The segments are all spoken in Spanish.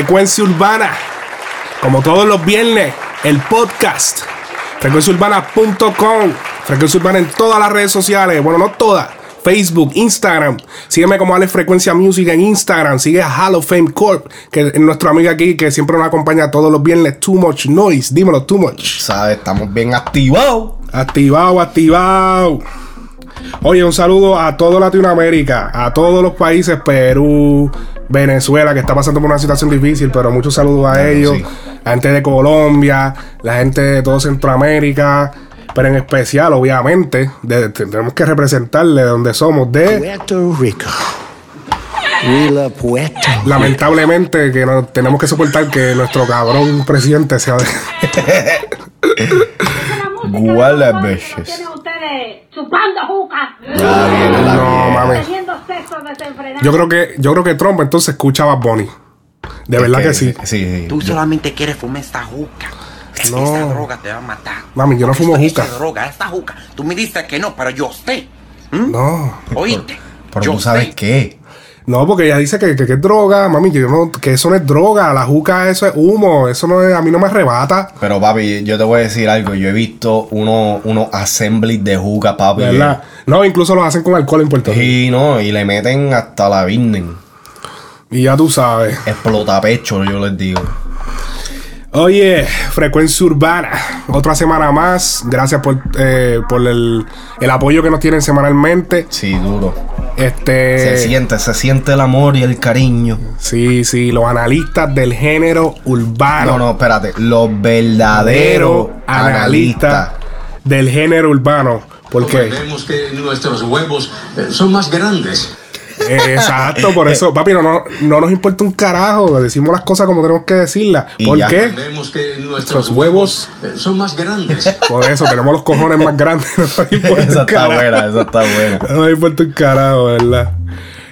Frecuencia Urbana. Como todos los viernes, el podcast. Frecuenciaurbana.com. Frecuencia Urbana en todas las redes sociales. Bueno, no todas. Facebook, Instagram. Sígueme como Alex Frecuencia Music en Instagram. Sigue a Hall of Fame Corp, que es nuestro amigo aquí que siempre nos acompaña todos los viernes. Too Much Noise. Dímelo, Too Much. ¿Sabes? Estamos bien activados. Activado, activado. Oye, un saludo a toda Latinoamérica, a todos los países, Perú, Venezuela, que está pasando por una situación difícil, pero muchos saludos a ellos, sí. la gente de Colombia, la gente de todo Centroamérica, pero en especial, obviamente, de- tenemos que representarle de donde somos, de Puerto Rico. Lamentablemente que no, tenemos que soportar que nuestro cabrón presidente sea de... Guala chupando juca. No, mami. Teniendo sexo desenfrenado. Yo creo que, yo creo que Trump entonces escuchaba a Bonnie. De Es verdad que, sí. Sí, sí. Tú solamente quieres fumar esta juca. No. Esta droga te va a matar. Mami, yo no fumo juca. esta droga, esta juca. Tú me dices que no, pero yo sé. ¿Mm? No. ¿Oíste? Pero yo tú sabes sé. qué. No, porque ella dice que, que, que es droga, mami, que, yo no, que eso no es droga, la juca eso es humo, eso no es, a mí no me arrebata, Pero papi, yo te voy a decir algo. Yo he visto unos unos assemblies de juca, papi. ¿verdad? No, incluso lo hacen con alcohol en Puerto Rico. Y no, y le meten hasta la virgen. Y ya tú sabes. Explota pecho, yo les digo. Oye, Frecuencia Urbana, otra semana más, gracias por, eh, por el, el apoyo que nos tienen semanalmente. Sí, duro. Este, Se siente, se siente el amor y el cariño. Sí, sí, los analistas del género urbano. No, no, espérate. Los verdaderos analistas analistas. del género urbano. ¿Por qué? Vemos que nuestros huevos eh, son más grandes. Eh, Exacto, por eso, papi, no, no, no nos importa un carajo. Decimos las cosas como tenemos que decirlas. ¿Por ya. qué? Vemos que Nuestros huevos- huevos eh, son más grandes. Por eso tenemos los cojones más grandes. No Esa está buena, esa está buena. No nos importa un carajo, ¿verdad?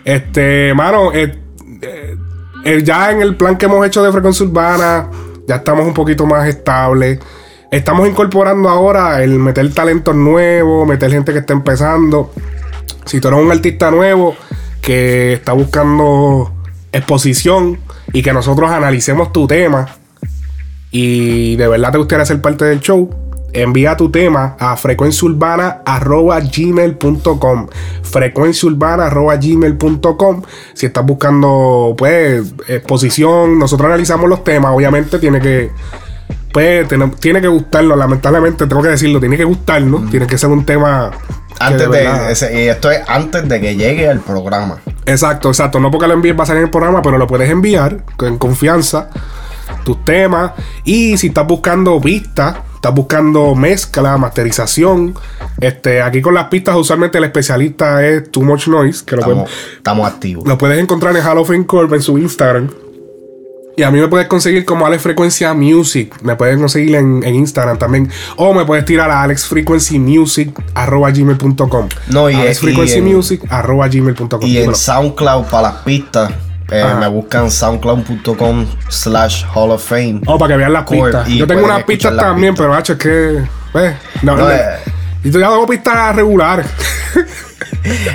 Este, mano, eh, eh, eh, ya en el plan que hemos hecho de frecuencia urbana, ya estamos un poquito más estables. Estamos incorporando ahora el meter talentos nuevos, meter gente que está empezando. Si tú eres un artista nuevo que está buscando exposición y que nosotros analicemos tu tema y de verdad te gustaría ser parte del show, envía tu tema a frecuenciaurbana.gmail.com frecuenciaurbana.gmail.com Si estás buscando, pues, exposición, nosotros analizamos los temas, obviamente tiene que... Pues tiene, que lamentablemente tengo que decirlo, tiene que gustarnos, tiene que ser un tema... Antes de, ese- y esto es antes de que llegue el programa. Exacto, exacto. No porque lo envíes va a salir en el programa, pero lo puedes enviar con confianza. Tus temas. Y si estás buscando pistas, estás buscando mezcla, masterización. Este, aquí con las pistas, usualmente el especialista es Too Much Noise, que lo, Estamos, puedes, estamos activos. lo puedes encontrar en Hall of Fame Corp en su Instagram. Y a mí me puedes conseguir como Alex Frequency Music. Me puedes conseguir en, en Instagram también. O me puedes tirar a alexfrequencymusic.gmail.com. No, y- Alex y Frequency en- Music arroba gmail.com. Y en. SoundCloud para las pistas, eh, Ajá. me buscan soundcloud.com slash Hall of Fame. Oh, para que vean las pistas. Yo tengo unas pistas también, pero hacho, es que. eh, no, No, eh. Y tú ya hago pistas regulares.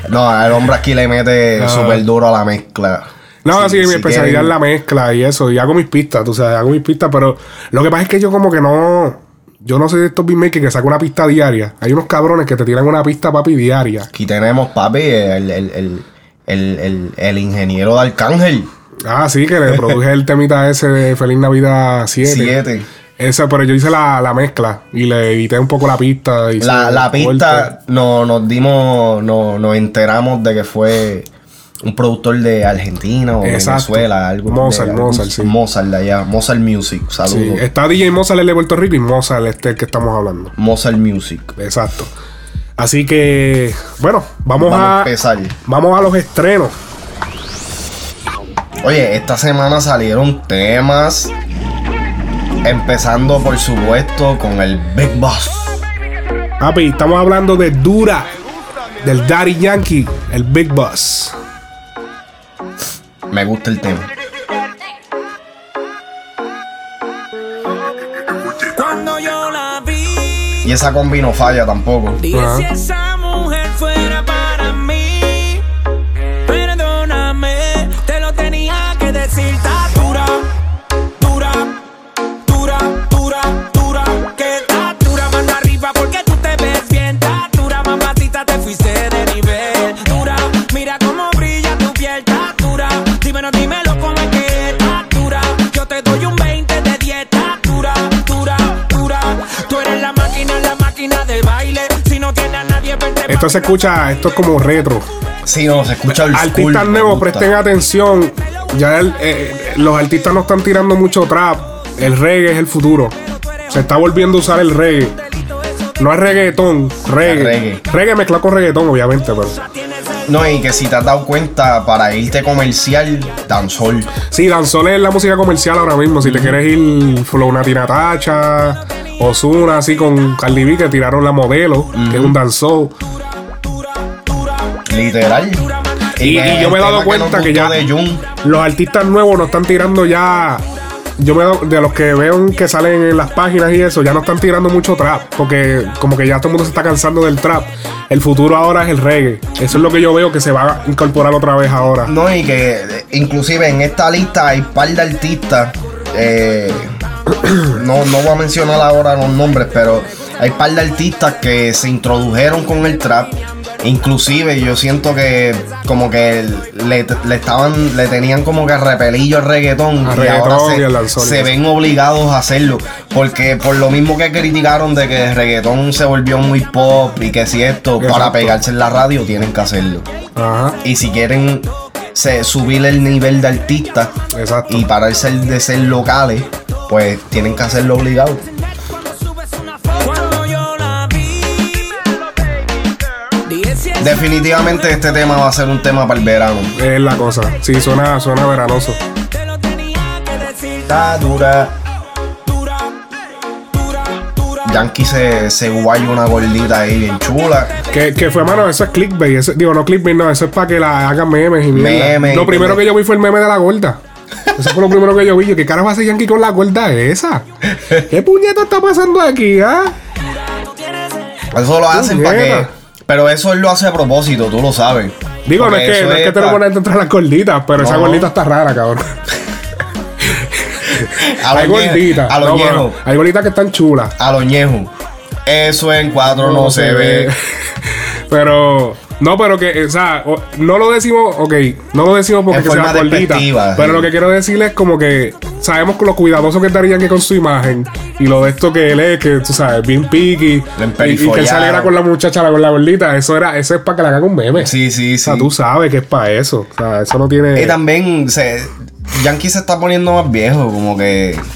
No, el hombre aquí le mete Ah. súper duro a la mezcla. No, así que mi especialidad es la mezcla y eso. Y hago mis pistas, tú sabes, hago mis pistas, pero lo que pasa es que yo como que no. Yo no soy de estos beatmakers que saco una pista diaria. Hay unos cabrones que te tiran una pista, papi, diaria. Aquí tenemos, papi, el, el, el, el, el- el ingeniero de Arcángel. Ah, sí, que le produje el temita ese de Feliz Navidad 7. Siete. Esa, pero yo hice la, la mezcla y le edité un poco la pista. La, la pista no, nos dimos, no, nos enteramos de que fue un productor de Argentina o Exacto. Venezuela, algo Mozart, de, Mozart, sí. Mozart de allá, Mozart Music, Sí, saludos. está DJ Mozart el de Puerto Rico y Mozart este el que estamos hablando. Mozart Music. Exacto. Así que, bueno, vamos, Vamos a a, empezar. vamos a los estrenos. Oye, esta semana salieron temas. Empezando, por supuesto, con el Big Boss. Papi, estamos hablando de Dura, del Daddy Yankee, el Big Boss. Me gusta el tema. Cuando yo la vi, Y esa combi no falla tampoco. Ajá. si esa mujer fuera para Esto se escucha, esto es como retro. Sí, no, se escucha el Artistas nuevos, presten atención. Ya el- eh, los artistas no están tirando mucho trap. El reggae es el futuro. Se está volviendo a usar el reggae. No es reggaetón, reggae. Reggae, reggae. mezclado con reggaetón, obviamente, pero. No, y que si te has dado cuenta, para irte comercial, danzol. Sí, Danzol es la música comercial ahora mismo. Si te quieres ir Flow Natina Tacha, Ozuna, así con Cardi B, que tiraron la modelo, que es un danzol. Literal. Y- yo me he dado cuenta que ya- Los artistas nuevos no están tirando ya. Yo me de los que veo que salen en las páginas y eso, ya no están tirando mucho trap. Porque como que ya todo el mundo se está cansando del trap. El futuro ahora es el reggae. Eso es lo que yo veo que se va a incorporar otra vez ahora. No, y que eh, inclusive en esta lista hay par de artistas. eh, no, no voy a mencionar ahora los nombres, pero hay par de artistas que se introdujeron con el trap. Inclusive yo siento que como que le, le estaban, le tenían como que repelillo al reggaetón. Al y reggaetón ahora y al se, ven obligados a hacerlo. Porque por lo mismo que criticaron de que el reggaetón se volvió muy pop y que si esto, para pegarse en la radio, tienen que hacerlo. Ajá. Y si quieren se, subir el nivel de artista Exacto. y pararse de ser locales, pues tienen que hacerlo obligado. Definitivamente este tema va a ser un tema para el verano. Es la cosa. Sí, suena, suena veranoso. Está dura. Yankee se, se guaya una gordita ahí bien chula. Que, que fue, mano, eso es clickbait. Eso- digo, no clickbait, no. Eso es para que la hagan memes y. Memes Lo primero que- yo vi fue el meme de la gorda. Eso fue lo primero que yo vi. Yo, ¿qué carajo hace Yankee con la gorda esa? ¿Qué puñeta está pasando aquí, ah? Eso lo hacen para que. Pero eso él lo hace a propósito, tú lo sabes. Digo, no es que, no es que te lo pa- ponen entre las gorditas, pero esa gordita está rara, cabrón. A hay gorditas. A los No. Hay gorditas que están chulas. A los ñejos. Eso en cuatro no, se ve. pero, no, pero que, o sea, no lo decimos, ok, no lo decimos porque En sea gordita. Pero sí. lo que quiero decirles es como que sabemos lo cuidadoso que estarían que con su imagen y lo de esto que él es, que tú sabes, bien picky. Y, y que él saliera con la muchacha, con la gordita, eso era, eso es para que le hagan un meme. Sí, sí, O sea, sí. tú sabes que es para eso. O sea, eso no tiene. Y también se, Yankee se está poniendo más viejo, como que.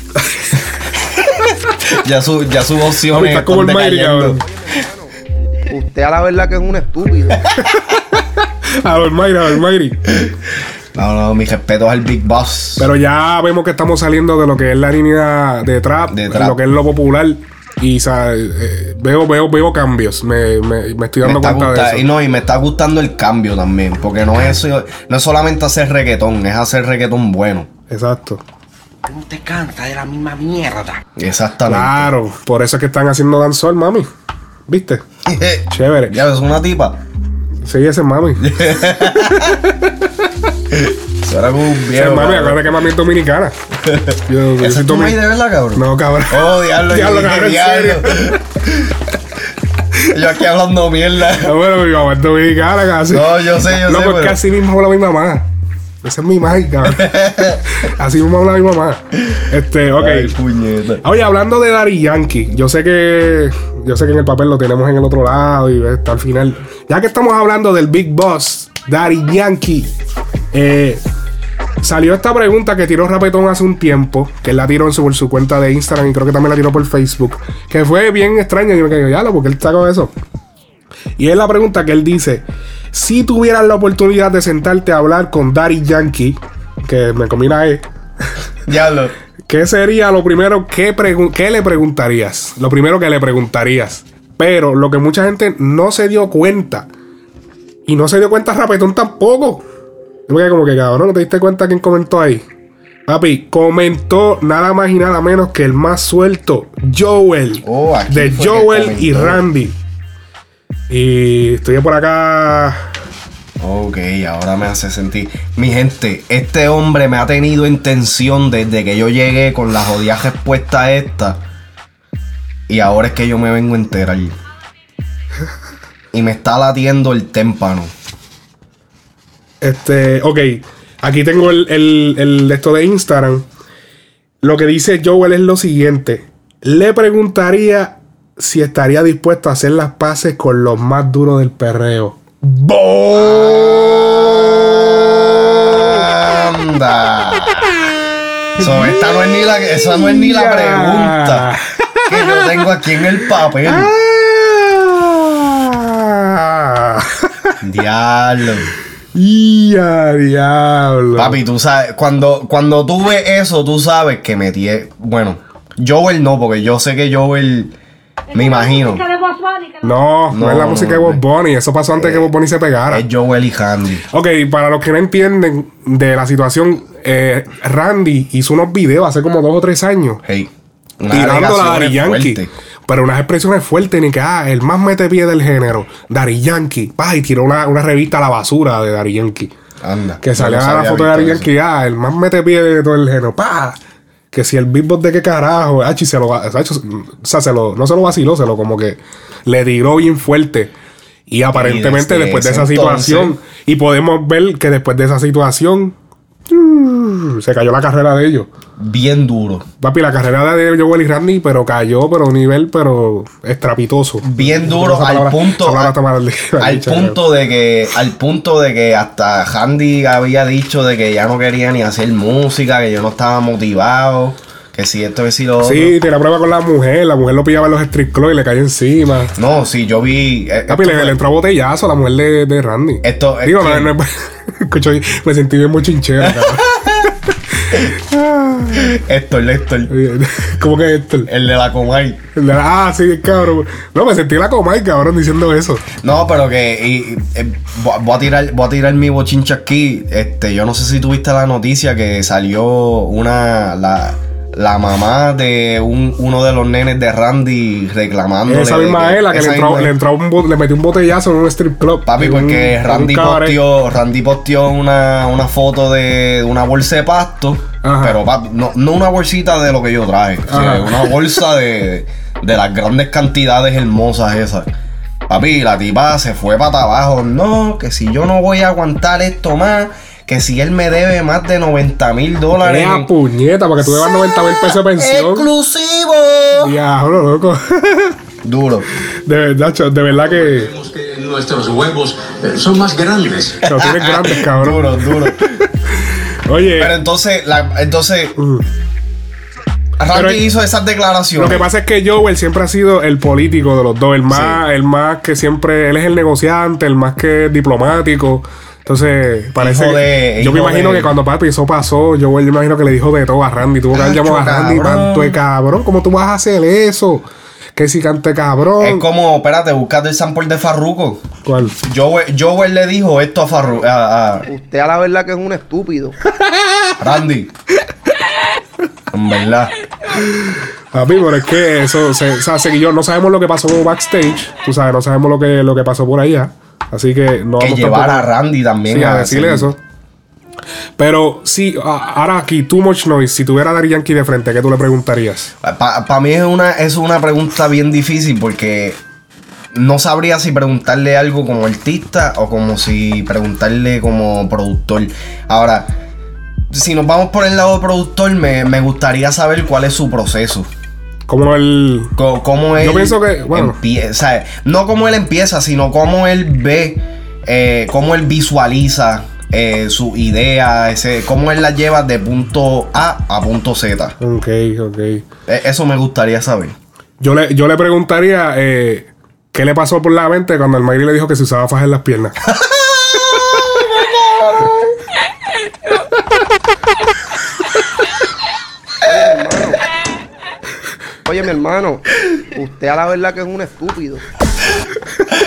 ya su, ya sus opciones. Está como el Mayri, cabrón. Usted a la verdad que es un estúpido. A ver, Mayri, a ver, Mayri. No, no, mis respetos al Big Boss. Pero ya vemos que estamos saliendo de lo que es la línea de trap, De trap. lo que es lo popular. Y o sea, eh, veo, veo, veo cambios. Me, me, me estoy dando cuenta gusta- de y eso. no, y me está gustando el cambio también. Porque no es, no es solamente hacer reggaetón, es hacer reggaetón bueno. Exacto. No te cansas de la misma mierda. Exactamente. Claro. Por eso es que están haciendo danzol, mami. ¿Viste? Chévere. ya ves una tipa. Sí, ese es mami. Eso era como un Ese viejo. es mami, acuérdate que mami es dominicana. Yo, yo ¿Ese es tu maíz de verdad, cabrón? No, cabrón. Oh, diablo, Diablo, cabrón, diablo. Yo aquí hablando mierda. No, bueno, mi mamá es dominicana casi. No, yo sé, yo no, sé, porque pero- así mismo habla mi mamá. Esa es mi cabrón. así mismo habla mi mamá. Este, ok. Ay, puñeta. Oye, hablando de Daddy Yankee, yo sé que yo sé que en el papel lo tenemos en el otro lado y está al final. Ya que estamos hablando del Big Boss, Daddy Yankee, eh, salió esta pregunta que tiró Rapetón hace un tiempo, que él la tiró en su, por su cuenta de Instagram y creo que también la tiró por Facebook, que fue bien extraña y yo me quedé, ya, porque él sacó eso. Y es la pregunta que él dice: Si tuvieras la oportunidad de sentarte a hablar con Daddy Yankee, que me combina E. Diablo. ¿Qué sería lo primero que, pregun- que le preguntarías? Lo primero que le preguntarías. Pero lo que mucha gente no se dio cuenta. Y no se dio cuenta Rapetón tampoco. Quedé como que cabrón, ¿no te diste cuenta quién comentó ahí? Papi, comentó nada más y nada menos que el más suelto, Joel. Oh, de Joel y. Randy. Y estoy por acá. Ok, ahora me hace sentir. Mi gente, este hombre me ha tenido en tensión desde que yo llegué con la jodida respuesta esta. Y ahora es que yo me vengo a enterar. Y me está latiendo el témpano. Este, ok. Aquí tengo el, el, el esto de Instagram. Lo que dice Joel es lo siguiente. Le preguntaría si estaría dispuesto a hacer las paces con los más duros del perreo. ¡Anda! So, esta no es ni la, esa no es ni la pregunta que yo tengo aquí en el papel. Ah. Diablo. Ya, diablo. Papi, tú sabes, cuando, cuando tú ves eso, tú sabes que me tie... Bueno, Joel no, porque yo sé que Joel, me imagino, Música de Bugs Bunny, que No, no, No, es la no, música de no, Bob no. Bunny. Eso pasó antes que Bob Bunny se pegara. es Joel y Handy. Ok, para los que no entienden de la situación, eh, Randy hizo unos videos hace como dos o tres años. Hey, tirando a Daddy Yankee. Pero unas expresiones fuertes, ni que, ah, el más mete pie del género, Daddy Yankee. Pa, y tiró una, una revista a la basura de Daddy Yankee. Anda. Que no salía los la foto de Daddy. Yankee, ah, el más mete pie de todo el género. Pa, que si el beatbox de qué carajo, y se lo, ha hecho, o sea, se lo, no se lo vaciló, se lo como que le tiró bien fuerte. Y aparentemente después de esa situación, y podemos ver que después de esa situación, se cayó la carrera de ellos. Bien duro. Papi, la carrera de Joel y Randy, pero cayó, pero a un nivel, pero estrapitoso. Bien duro al palabra- punto. al punto de que. Al punto de que hasta Handy había dicho de que ya no quería ni hacer música, que yo no estaba motivado. Que si esto, que si lo otro. Sí, tiene prueba con la mujer. La mujer lo pillaba en los street clubs y le cayó encima. No, sí, yo vi. eh, Papi, esto le, fue- le entró a botellazo a la mujer de, de Randy. Esto es Digo, que- no, no es- Escucho, me sentí bien mochinchero, cabrón. Héctor, Héctor. ¿Cómo que esto? El de la Comay. Ah, sí, cabrón. No, me sentí la comay, cabrón, diciendo eso. No, pero que y- y, eh, voy a- voy a tirar, voy a tirar mi bochincha aquí. Este, yo no sé si tuviste la noticia que salió una la, la mamá de un- uno de los nenes de Randy reclamando. Esa misma es la que le entró, le, entró un bo- le metió un botellazo en un strip club. Papi, porque un Randy posteó, Randy posteó una, una foto de una bolsa de pasto. Ajá. Pero papi, no, no una bolsita de lo que yo traje. o sea, una bolsa de, de las grandes cantidades hermosas esas. Papi, la tipa se fue para abajo. No, que si yo no voy a aguantar esto más, que si él me debe más de 90 mil dólares. En- puñeta, para que tú debas 90 mil pesos de pensión. ¡Exclusivo! Diablo, loco. Duro. De verdad, cho- de verdad que nuestros huevos eh, son más grandes. lo tienes grandes, cabrón. Duro, duro. Oye, Pero entonces, la- entonces, mm. Randy Pero- hizo esas declaraciones. Lo que pasa es que Joel siempre ha sido el político de los dos, el más, el más que siempre, él es el negociante, el más que diplomático. Entonces, parece Hijo que- yo me imagino de- que cuando papi eso pasó, Joel yo me imagino que le dijo de todo a Randy, tuvo que haber llamado a Randy, cabrón. tanto de cabrón, ¿cómo tú vas a hacer eso? Que si cante cabrón. Es como, espérate, buscate el sample de Farruko. ¿Cuál? Joel, Joel le dijo esto a Farruko, a, a Usted a la verdad que es un estúpido. Randy. en verdad. Papi, pero es que eso, se, o sea, yo no sabemos lo que pasó backstage, tú sabes, no sabemos lo que, lo que pasó por allá. Así que no Que vamos llevar tampoco- a Randy también Sí, a decirle eso. Pero sí, ahora aquí, Too Much Noise, si tuviera a Daddy Yankee de frente, ¿qué tú le preguntarías? Para mí es una, es una pregunta bien difícil porque no sabría si preguntarle algo como artista o como si preguntarle como productor. Ahora, si nos vamos por el lado productor, me, me gustaría saber cuál es su proceso. Como. Co- él Yo pienso que, bueno. empie- o sea, no cómo él empieza, sino cómo él ve, eh, cómo él visualiza eh, su idea, ese, cómo él la lleva de punto A a punto Z. Ok, ok. E- Eso me gustaría saber. Yo le, yo le preguntaría eh, qué le pasó por la mente cuando el Mayri le dijo que se usaba faja en las piernas. mi hermano, usted a la verdad que es un estúpido.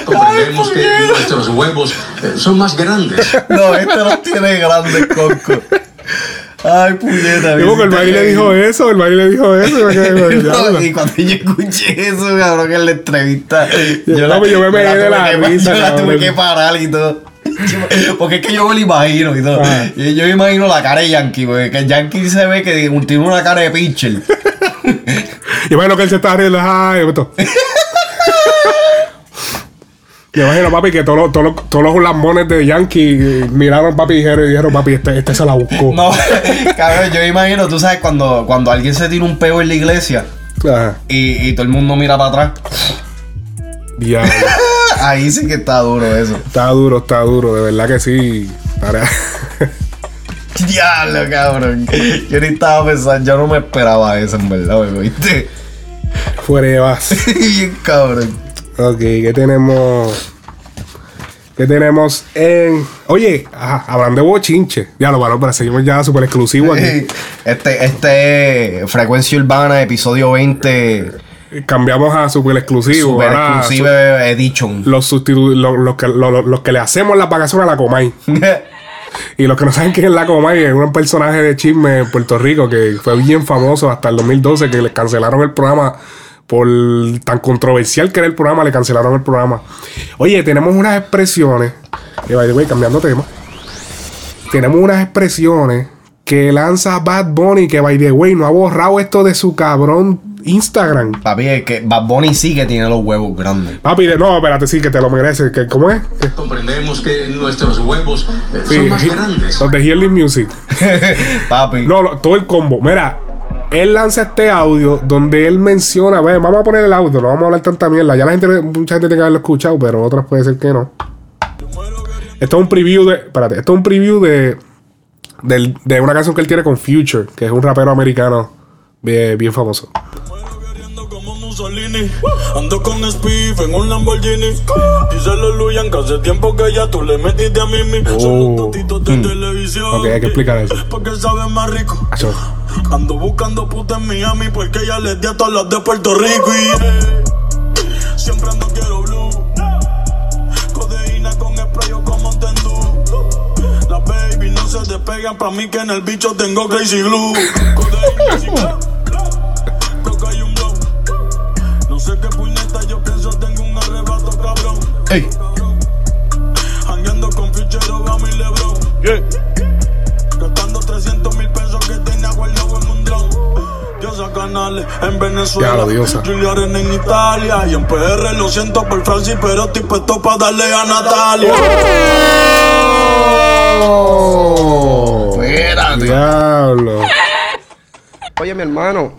Comprendemos que nuestros huevos eh, son más grandes. No, este no tiene grandes coco. Ay, puñeta. Digo que el baile le dijo eso, el baile le dijo eso. y cuando yo escuché eso, cabrón, en la entrevista, yo, No, pues yo me la de la que- risa, yo la tuve que parar y todo. Yo- Porque es que yo me lo imagino y todo. Ajá. Y yo me imagino la cara de Yankee, porque el Yankee se ve que tiene una cara de pitcher. Bueno, que él se está esto. Me imagino, papi, que todos los, todos los, todos los lambones de Yankee miraron, papi, y dijeron, y dijeron, papi, este, este se la buscó. No, cabrón, yo imagino, tú sabes, cuando, cuando alguien se tira un peo en la iglesia Ajá. y, y todo el mundo mira para atrás. Diablo. Ahí sí que está duro eso. Está duro, está duro, de verdad que sí. Para- Diablo, cabrón. Yo ni estaba pensando, yo no me esperaba eso, en verdad, ¿me ¿viste? Fuera de base. Bien cabrón. Ok, ¿qué tenemos? ¿Qué tenemos en. Oye, ajá, hablando de bochinche. Ya lo pero seguimos ya súper exclusivo aquí. Este, este Frecuencia Urbana, episodio 20, Cambiamos a súper exclusivo. Super Exclusive Edition. Los, sustitu- lo- los que, lo- lo- los que le hacemos las vacaciones a la Comay. Y los que no saben quién es la Comay es un personaje de chisme en Puerto Rico que fue bien famoso hasta el 2012 que le cancelaron el programa por tan controversial que era el programa, le cancelaron el programa. Oye, tenemos unas expresiones, que by the way, cambiando tema, tenemos unas expresiones que lanza Bad Bunny que by the way no ha borrado esto de su cabrón Instagram. Papi, es que Bad Bunny sí que tiene los huevos grandes. Papi, de- no, espérate, sí, que te lo mereces. que ¿Cómo es? Comprendemos que nuestros huevos eh, sí, son más grandes. los de Healing Music. Papi. No, no, todo el combo. Mira, él lanza este audio donde él menciona, a ver, vamos a poner el audio, no vamos a hablar tanta mierda. Ya la gente, mucha gente tiene que haberlo escuchado, pero otras puede ser que no. Esto es un preview de, espérate, esto es un preview de, del- de una canción que él tiene con Future, que es un rapero americano bien, bien famoso. Mussolini. Ando con Spiff en un Lamborghini. Díselo, Luyan, que hace tiempo que ya tú le metiste a Mimi. Son los totitos de televisión. Oh. Ok, hay que explicar eso. Porque sabe más rico. Ando buscando puta en Miami porque ella les di a todas las de Puerto Rico y siempre ando quiero blue. Codeína con spray o con Mountain. Las baby no se despegan pa' mí que en el bicho tengo crazy glue. Codeína Ey. Con y LeBron. Gastando 300 mil pesos que tenía guardado en un dron. Diosa Canales en Venezuela. Ya lo, diosa. Julia Arena en Italia. Y en PR lo siento por Francis, pero estoy puesto para darle a Natalia. Espérate. Diablo. Oye, mi hermano,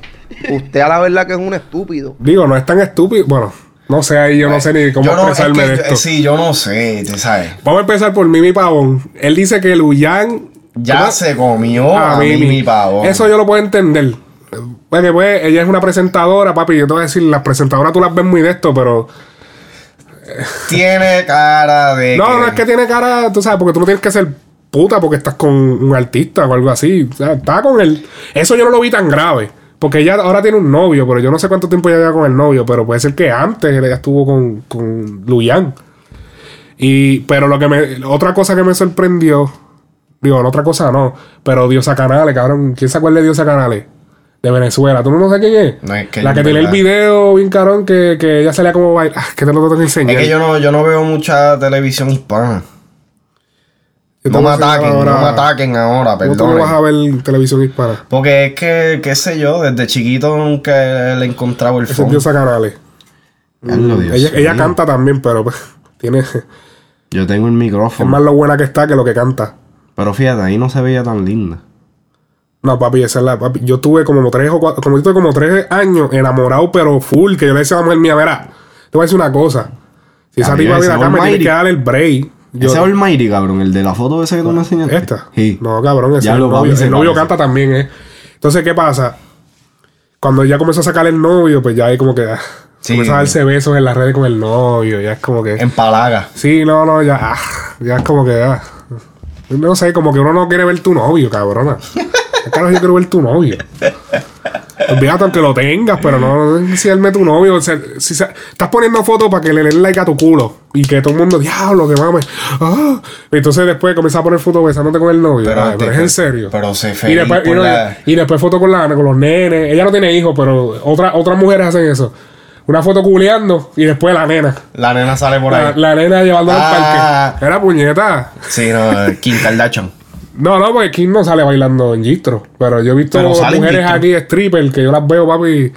usted a la verdad que es un estúpido. Digo, no es tan estúpido. Bueno, no sé ahí, yo no sé ni cómo no, es expresarme que- de esto. Sí, yo no sé, te sabes. Vamos a empezar por Mimi Pavón. Él dice que Luyan. Ya ¿cómo? se comió a, Mimi Pavón. Eso yo lo puedo entender. Porque pues ella es una presentadora, papi. Yo te voy a decir, las presentadoras tú las ves muy de esto, pero. Tiene cara de. No, no es que tiene cara, tú sabes, porque tú no tienes que ser puta porque estás con un artista o algo así. O sea, está con él. Eso yo no lo vi tan grave. Porque ella ahora tiene un novio, pero yo no sé cuánto tiempo ella lleva con el novio, pero puede ser que antes ella estuvo con, con Luyan. Y, pero lo que me. Otra cosa que me sorprendió. Digo, no otra cosa no. Pero Diosa Canales, cabrón. ¿Quién se acuerda de Diosa Canales? De Venezuela. ¿Tú no sabes quién es? No, es que La que en tiene el video bien carón que, que ella salía como baila. Ah, que te lo tengo que enseñar. Es que yo no, yo no veo mucha televisión hispana. No me ataquen, ahora- no me ataquen ahora, ¿Cómo tú no vas a perdón. ver televisión hispana? Porque es que, qué sé yo, desde chiquito nunca le he encontrado el es fondo. Diosa Canales. Dios ella ella canta también, pero pues, tiene. Es Yo tengo el micrófono. más lo buena que está que lo que canta. Pero fíjate, ahí no se veía tan linda. No, papi, esa es la. Papi, yo tuve como tres o cuatro. Como yo tuve como tres años enamorado, pero full. Que yo le decía a la mujer mía, verá, te voy a decir una cosa. Si esa tipa viene acá, me tiene que dar el break. Yo- Ese es Almighty, cabrón, el de la foto esa que tú me enseñaste. ¿Esta? Sí. No, cabrón, ese Ya el lo novio. El novio canta también, ¿eh? Entonces, ¿qué pasa? Cuando ya comenzó a sacar el novio, pues ya hay como que. ah, Sí. Comenzó a darse besos en las redes con el novio. Ya es como que. Empalaga. Sí, no, no, ya. ah, ya es como que. ah. no sé, como que uno no quiere ver tu novio, cabrona. Claro, yo quiero ver tu novio. Olvídate aunque lo tengas, pero no enseñarme tu novio. O sea, si se- estás poniendo fotos para que le den like a tu culo y que todo el mundo, diablo, que mames. Ah. Entonces después comienza a poner fotos besándote con el novio. Pero Ay, pero, te- es en serio. pero sé y después, y, la- después fotos con, la, con los nenes. Ella no tiene hijos, pero otra, otras mujeres hacen eso. Una foto culeando y después la nena. La nena sale por La, ahí. la nena llevándola Ah. al parque. Era puñeta. Sí, no, Kim Kardashian. No, no, porque Kim no sale bailando en gistro. Pero yo he visto mujeres aquí stripper que yo las veo, papi.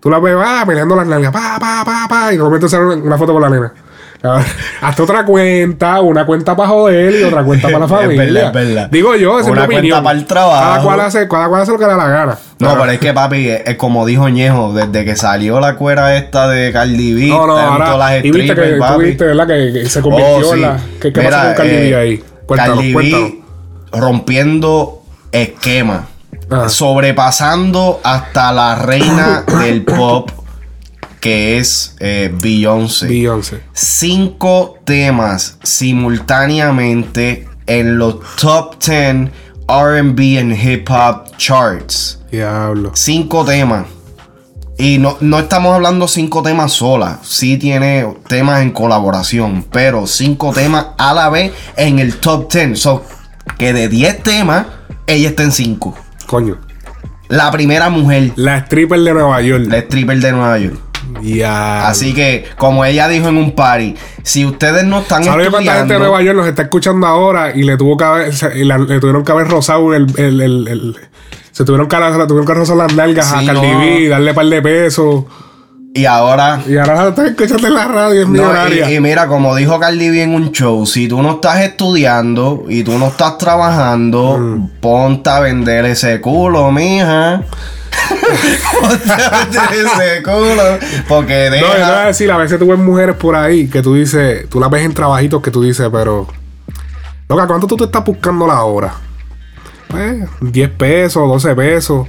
Tú las ves, ah, peleando las nalgas, pa, pa, pa, pa. Y de momento sale una, foto con la nena. Hasta otra cuenta, una cuenta para joder y otra cuenta para la Es familia. verdad, es verdad. Digo yo, esa Una es mi cuenta opinión. para el trabajo. Cada cual, hace, cada cual hace lo que le da la gana. No, Pero- pero es que papi, es, es como dijo Ñejo, desde que salió la cuera esta de Cardi B, No, no, ahora. las Y viste que strippers, tú papi. viste, ¿verdad? Que, que se convirtió Oh, en la. ¿Qué, qué Mira, pasó con Cardi B eh, ahí? Cardi. B rompiendo esquema. Ah. Sobrepasando hasta la reina del pop, que es eh, Beyoncé. Beyoncé. Cinco temas simultáneamente en los top 10 RB and hip hop charts. Diablo. Cinco temas. Y no, no estamos hablando cinco temas solas. Sí tiene temas en colaboración. Pero cinco temas a la vez en el top 10. So, que de 10 temas, ella está en 5. Coño. La primera mujer. La stripper de Nueva York. La stripper de Nueva York. Ya. Así que, como ella dijo en un party, si ustedes no están ¿Sabes cuánta gente de estudiando... Nueva York nos está escuchando ahora y le tuvo que haber, y la- le tuvieron que haber rozado el, el, el- el- se tuvieron que, le tuvieron que rozar las nalgas Sí, a Cardi no. B, darle par de pesos. Y ahora... Y ahora la están escuchando en la radio, es No, millonaria. y, y mira, como dijo Cardi B en un show, si tú no estás estudiando y tú no estás trabajando, Mm. ponte a vender ese culo, mija. ponte a vender ese culo. Porque no, yo te voy a deja. decir, a veces tú ves mujeres por ahí que tú dices, tú las ves en trabajitos que tú dices, pero. Loca, ¿cuánto tú te estás buscando la hora? Pues, 10 pesos, 12 pesos.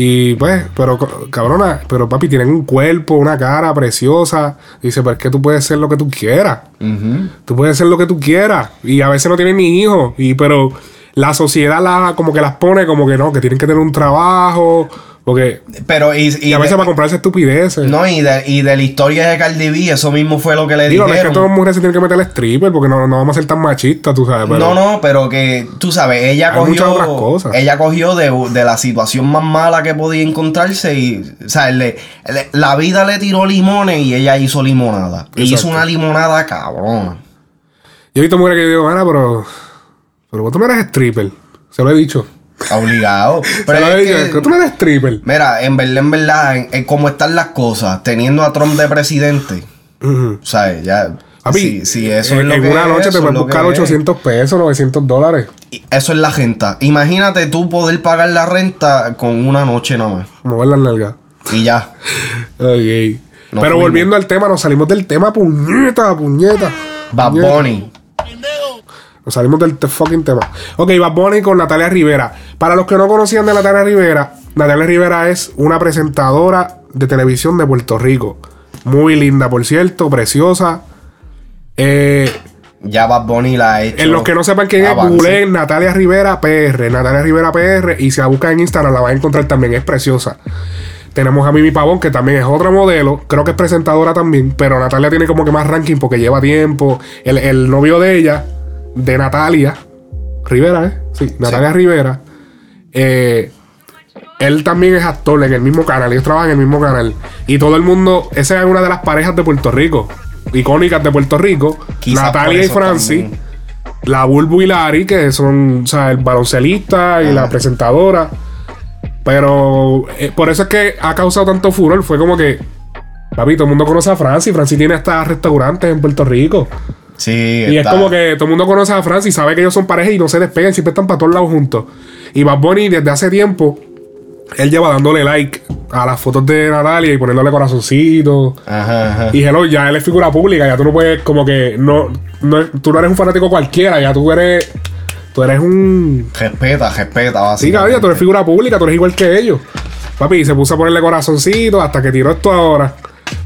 Y pues, pero cabrona, pero papi, tienen un cuerpo, una cara preciosa. Dice, pero es que tú puedes ser lo que tú quieras. Tú puedes ser lo que tú quieras. Y a veces no tienen ni hijos. Y pero la sociedad la, como que las pone como que no, que tienen que tener un trabajo. Porque. Pero y, y Y a veces de- para comprarse estupideces. No, y de, y de la historia de Cardi B, eso mismo fue lo que le Digo, no es que dijeron. todas las mujeres se tienen que meter al stripper porque no, no vamos a ser tan machistas, tú sabes. Pero No, no, pero que tú sabes, ella Hay muchas cogió. otras cosas. Ella cogió de, de la situación más mala que podía encontrarse y, o sea, le- le- la vida le tiró limones y ella hizo limonada. Y hizo una limonada cabrona. Yo he visto mujeres que digo, Ana, pero. Pero tú no eres stripper. Se lo he dicho. Obligado. Pero es que- que tú eres stripper. mira, en verdad, en verdad, en, en cómo están las cosas, teniendo a Trump de presidente, Ujú. o sea, ya. Papi, si, si eso en, es lo en que una es, noche eso te es puedes buscar que es. 800 pesos, 900 dólares. Y Eso es la renta. Imagínate tú poder pagar la renta con una noche nada más. Mover las nalgas. Y ya. Ok. Nos Pero fuimos. volviendo al tema, nos salimos del tema, puñeta, puñeta. Bad. Bunny. Nos salimos del fucking tema. Ok, Bad Bunny con Natalia Rivera. Para los que no conocían de Natalia Rivera, Natalia Rivera es una presentadora de televisión de Puerto Rico. Muy linda, por cierto, preciosa. Eh, Ya Bad Bunny la ha hecho. en los que no sepan quién es, googleen Natalia Rivera PR. Natalia Rivera PR. Y si la buscan en Instagram, la van a encontrar también. Es preciosa. Tenemos a Mimi Pavón, que también es otra modelo. Creo que es presentadora también. Pero Natalia tiene como que más ranking porque lleva tiempo. El, el novio de ella, de Natalia Rivera, ¿eh? Sí, Natalia Rivera. eh, él también es actor en el mismo canal. Ellos trabajan en el mismo canal. Y todo el mundo. Esa es una de las parejas de Puerto Rico. Icónicas de Puerto Rico. Quizás Natalia y Francis. también. La Bulbu y Lari, que son o sea, el baloncelista y la presentadora. Pero eh, por eso es que ha causado tanto furor. Fue como que, papi, todo el mundo conoce a Francis. Francis tiene hasta restaurantes en Puerto Rico. Sí, Y es como que todo el mundo conoce a Francis, sabe que ellos son pareja y no se despegan, siempre están para todos lados juntos. Y Bad Bunny desde hace tiempo, él lleva dándole like a las fotos de Natalia y poniéndole corazoncitos. Ajá, ajá. Y hello, ya él es figura pública, ya tú no puedes, como que, no, no tú no eres un fanático cualquiera, ya tú eres, tú eres un... Respeta, respeta, Sí, básicamente. cabrón, ya tú eres figura pública, tú eres igual que ellos. Papi, se puso a ponerle corazoncitos hasta que tiró esto ahora.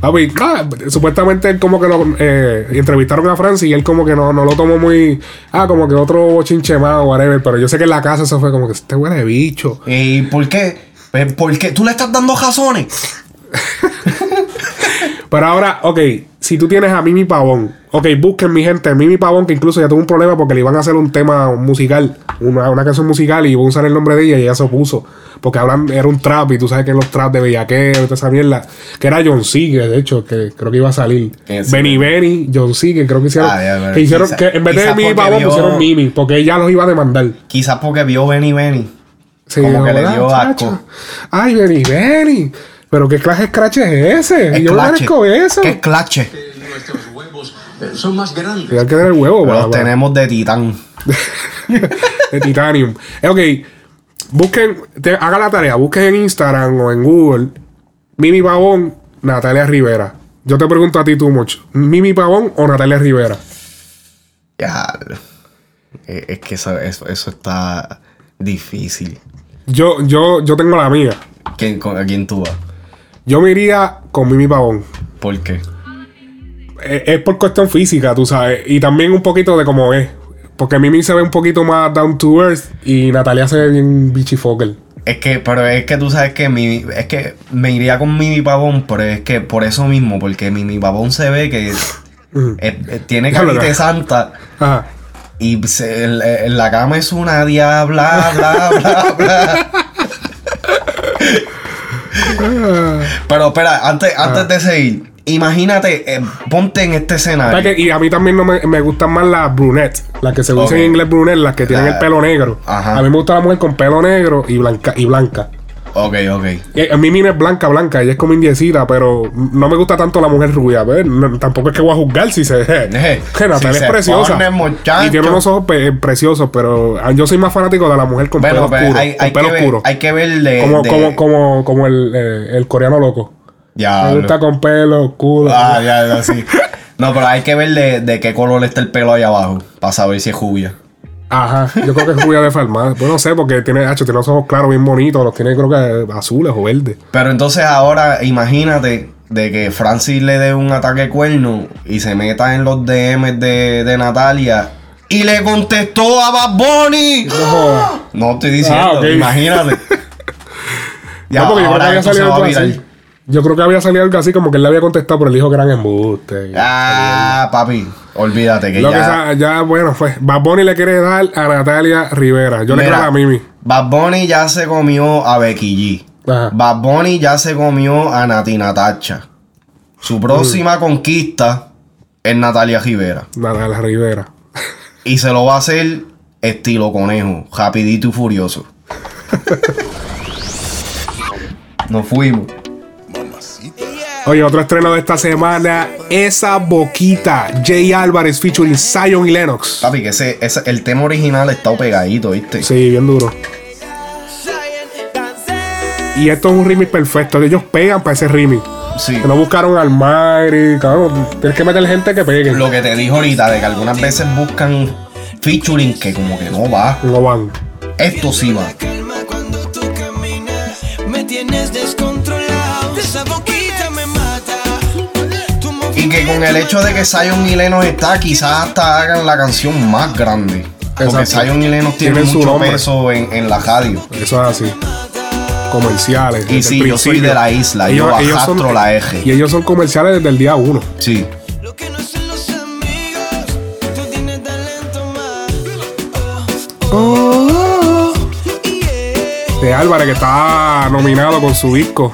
Papi, ah, supuestamente él como que lo eh, entrevistaron a Francis y él como que no, no lo tomó muy... Ah, como que otro bochinche más o whatever. Pero yo sé que en la casa eso fue como que este huele de bicho. ¿Y por qué? Pues, ¿Por qué? ¿Tú le estás dando razones? Pero ahora, ok, si tú tienes a Mimi Pavón, ok, busquen mi gente, Mimi Pavón, que incluso ya tuvo un problema porque le iban a hacer un tema musical, una, una canción musical, y iba a usar el nombre de ella y ella se opuso. Porque hablan, era un trap, y tú sabes que los trap de bellaqueo y toda esa mierda, que era John Seeger, de hecho, que creo que iba a salir. ¿Quién es Benny Benny, John Seeger, creo que hicieron, Ah, pero que hicieron, quizá- que en vez de Mimi Pavón pusieron Mimi, porque ella los iba a demandar. Quizás porque vio Benny Benny. Sí, Como que le ¿verdad, dio chacho? asco. Ay, Benny Benny. Pero qué clase scratch es ese. Es Yo clache. merezco eso. ¿Qué clache? Nuestros huevos son más grandes. Hay que tener huevo, Los tenemos de titán. de titanium. Ok, busquen, te- haga la tarea, busquen en Instagram o en Google Mimi Pavón, Natalia Rivera. Yo te pregunto a ti, tú mucho. ¿Mimi Pavón o Natalia Rivera? Ya. eh, Es que eso, eso, eso está difícil. Yo, yo, yo tengo la mía. ¿Quién, con- ¿A quién tú vas? Yo me iría con Mimi Pavón. ¿Por qué? Eh, Es por cuestión física, tú sabes. Y también un poquito de cómo es. Porque Mimi se ve un poquito más down to earth y Natalia se ve bien bichifocal. Es que, pero es que tú sabes que mi, es que me iría con Mimi Pavón, pero es que por eso mismo, porque Mimi Pavón se ve que es- es- tiene carita de santa Ajá. y se- en, en la cama es una diabla, bla, bla, bla. pero espera, antes, antes de seguir, imagínate, eh, ponte en este escenario. Y a mí también no me, me gustan más las brunettes. Las que se dicen Ok. en inglés brunettes, las que tienen La- el pelo negro. Ajá. A mí me gusta la mujer con pelo negro y blanca. Y blanca. Ok, ok. Y a mí Mina es blanca, blanca. Ella es como indiecita, pero no me gusta tanto la mujer rubia. tampoco es que voy a juzgar si se... que Natalia si es preciosa. pone, y tiene unos ojos preciosos, pero ah, yo soy más fanático de la mujer con pelo pues, oscuro. hay, con hay pelo que ver, oscuro. hay que ver de, como, de- como, como, como el, eh, el coreano loco. Ya, me gusta con pelo oscuro. Ah, ya, ya, sí. No, pero hay que ver de, de qué color está el pelo ahí abajo. Para saber si es rubia. Ajá, yo creo que es rubia de farmacia. Pues no sé, porque tiene, hacho, tiene los ojos claros, bien bonitos. Los tiene, creo que azules o verdes. Pero entonces ahora imagínate de que Francis le dé un ataque cuerno y se meta en los DMs de, de Natalia y le contestó a Bad Bunny. No. No estoy diciendo, Ah, imagínate. Ya, no, porque yo creo que ahora había salido Yo creo que había salido algo así como que él le había contestado, pero él dijo que eran embustes. Ah, papi, olvídate que Lo que ya. sa- ya, bueno, fue. Bad Bunny le quiere dar a Natalia Rivera. Yo le creo a Mimi. Bad Bunny ya se comió a Becky G. Ajá. Bad Bunny ya se comió a Nati Natacha. Su próxima conquista es Natalia Rivera. Natalia Rivera. Y se lo va a hacer estilo conejo, rapidito y furioso. Nos fuimos. Oye, otro estreno de esta semana, Esa Boquita, Jay Álvarez featuring Zion y Lennox. Papi, que ese, ese- el tema original está pegadito, ¿viste? Sí, bien duro. Y esto es un remix perfecto. Ellos pegan para ese remix. Sí. Que no buscaron al Mari, cabrón. Tienes que meter gente que pegue. Lo que te dijo ahorita, de que algunas veces buscan featuring que como que no va. No van. Esto sí va. Y que con el hecho de que Zion y Lennox está, quizás hasta hagan la canción más grande. Porque. Zion y Lennox tienen Tienen mucho nombre. peso en, en la radio. Eso es así. Comerciales. Y sí, yo soy de la isla, yo arrastro la eje. Y ellos son comerciales desde el día uno. Sí. De Álvarez, que estaba nominado con su disco.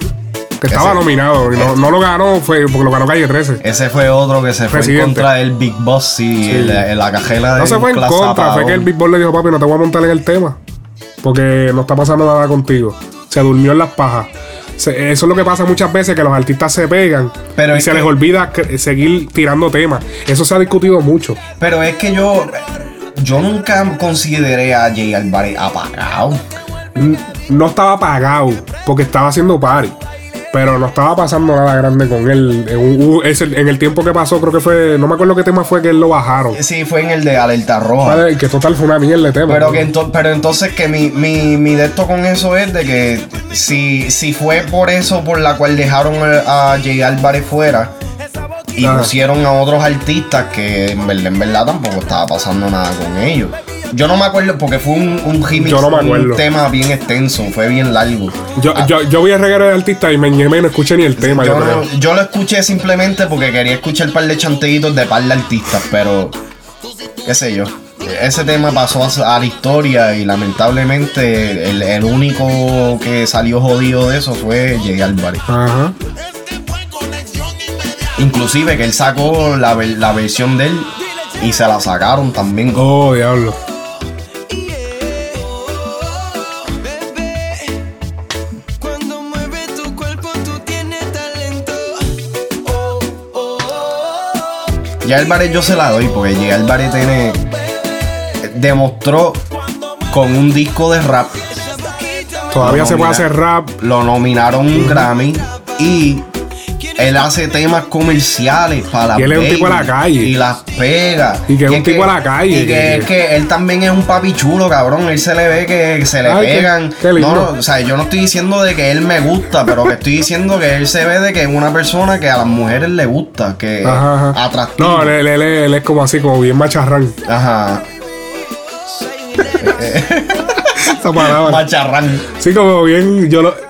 Que estaba Ese- nominado. Y no, no lo ganó, fue porque lo ganó Calle 13. Ese fue otro que se fue en Presidente. contra del Big Boss y en la, en la cajela de No se fue en contra, fue que el Big Boss le dijo, papi, no te voy a montar en el tema. Porque no está pasando nada contigo. Se durmió en las pajas. Eso es lo que pasa muchas veces, que los artistas se pegan Pero y se que- les olvida que- seguir tirando temas. Eso se ha discutido mucho. Pero es que yo, yo nunca consideré a Jay Álvarez apagado. No estaba apagado porque estaba haciendo party. Pero no estaba pasando nada grande con él. En, el tiempo que pasó, creo que fue. No me acuerdo qué tema fue que él lo bajaron. Sí, fue en el de Alerta Roja. Vale, que total fue una mierda de tema. Pero, que ento- pero entonces que mi, mi, mi de esto con eso es de que si, si fue por eso por la cual dejaron a Jay Álvarez fuera y Ah. pusieron a otros artistas que en verdad, en verdad tampoco estaba pasando nada con ellos. Yo no me acuerdo porque fue un, un remix, Yo no me un tema bien extenso, fue bien largo. Yo, yo, yo vi el reguero de artista y me ñemé, no escuché ni el tema. Yo, no- lo escuché simplemente porque quería escuchar un par de chanteitos de par de artistas, pero qué sé yo. Ese tema pasó a, la historia y lamentablemente el, el único que salió jodido de eso fue Jay Álvarez. Ajá. Inclusive que él sacó la, la versión de él y se la sacaron también. Oh, diablo. Ya Álvarez yo se la doy porque Jay Álvarez tiene demostró con un disco de rap. Todavía se puede hacer rap. Lo nominaron un Grammy y él hace temas comerciales para las Y él es un tipo de la calle. Y las pega. Y que es un tipo de la calle, Y que, es que él también es un papi chulo, cabrón. Él se le ve que se le Ay, qué- pegan. qué lindo. no, no, o sea, yo no estoy diciendo de que él me gusta, pero que estoy diciendo que él se ve de que es una persona que a las mujeres le gusta, que Ajá, ajá. atractivo. No, él, él- él- él es como así, como bien macharrán. Ajá. Esa palabra. Macharrán. Sí, como bien, yo lo.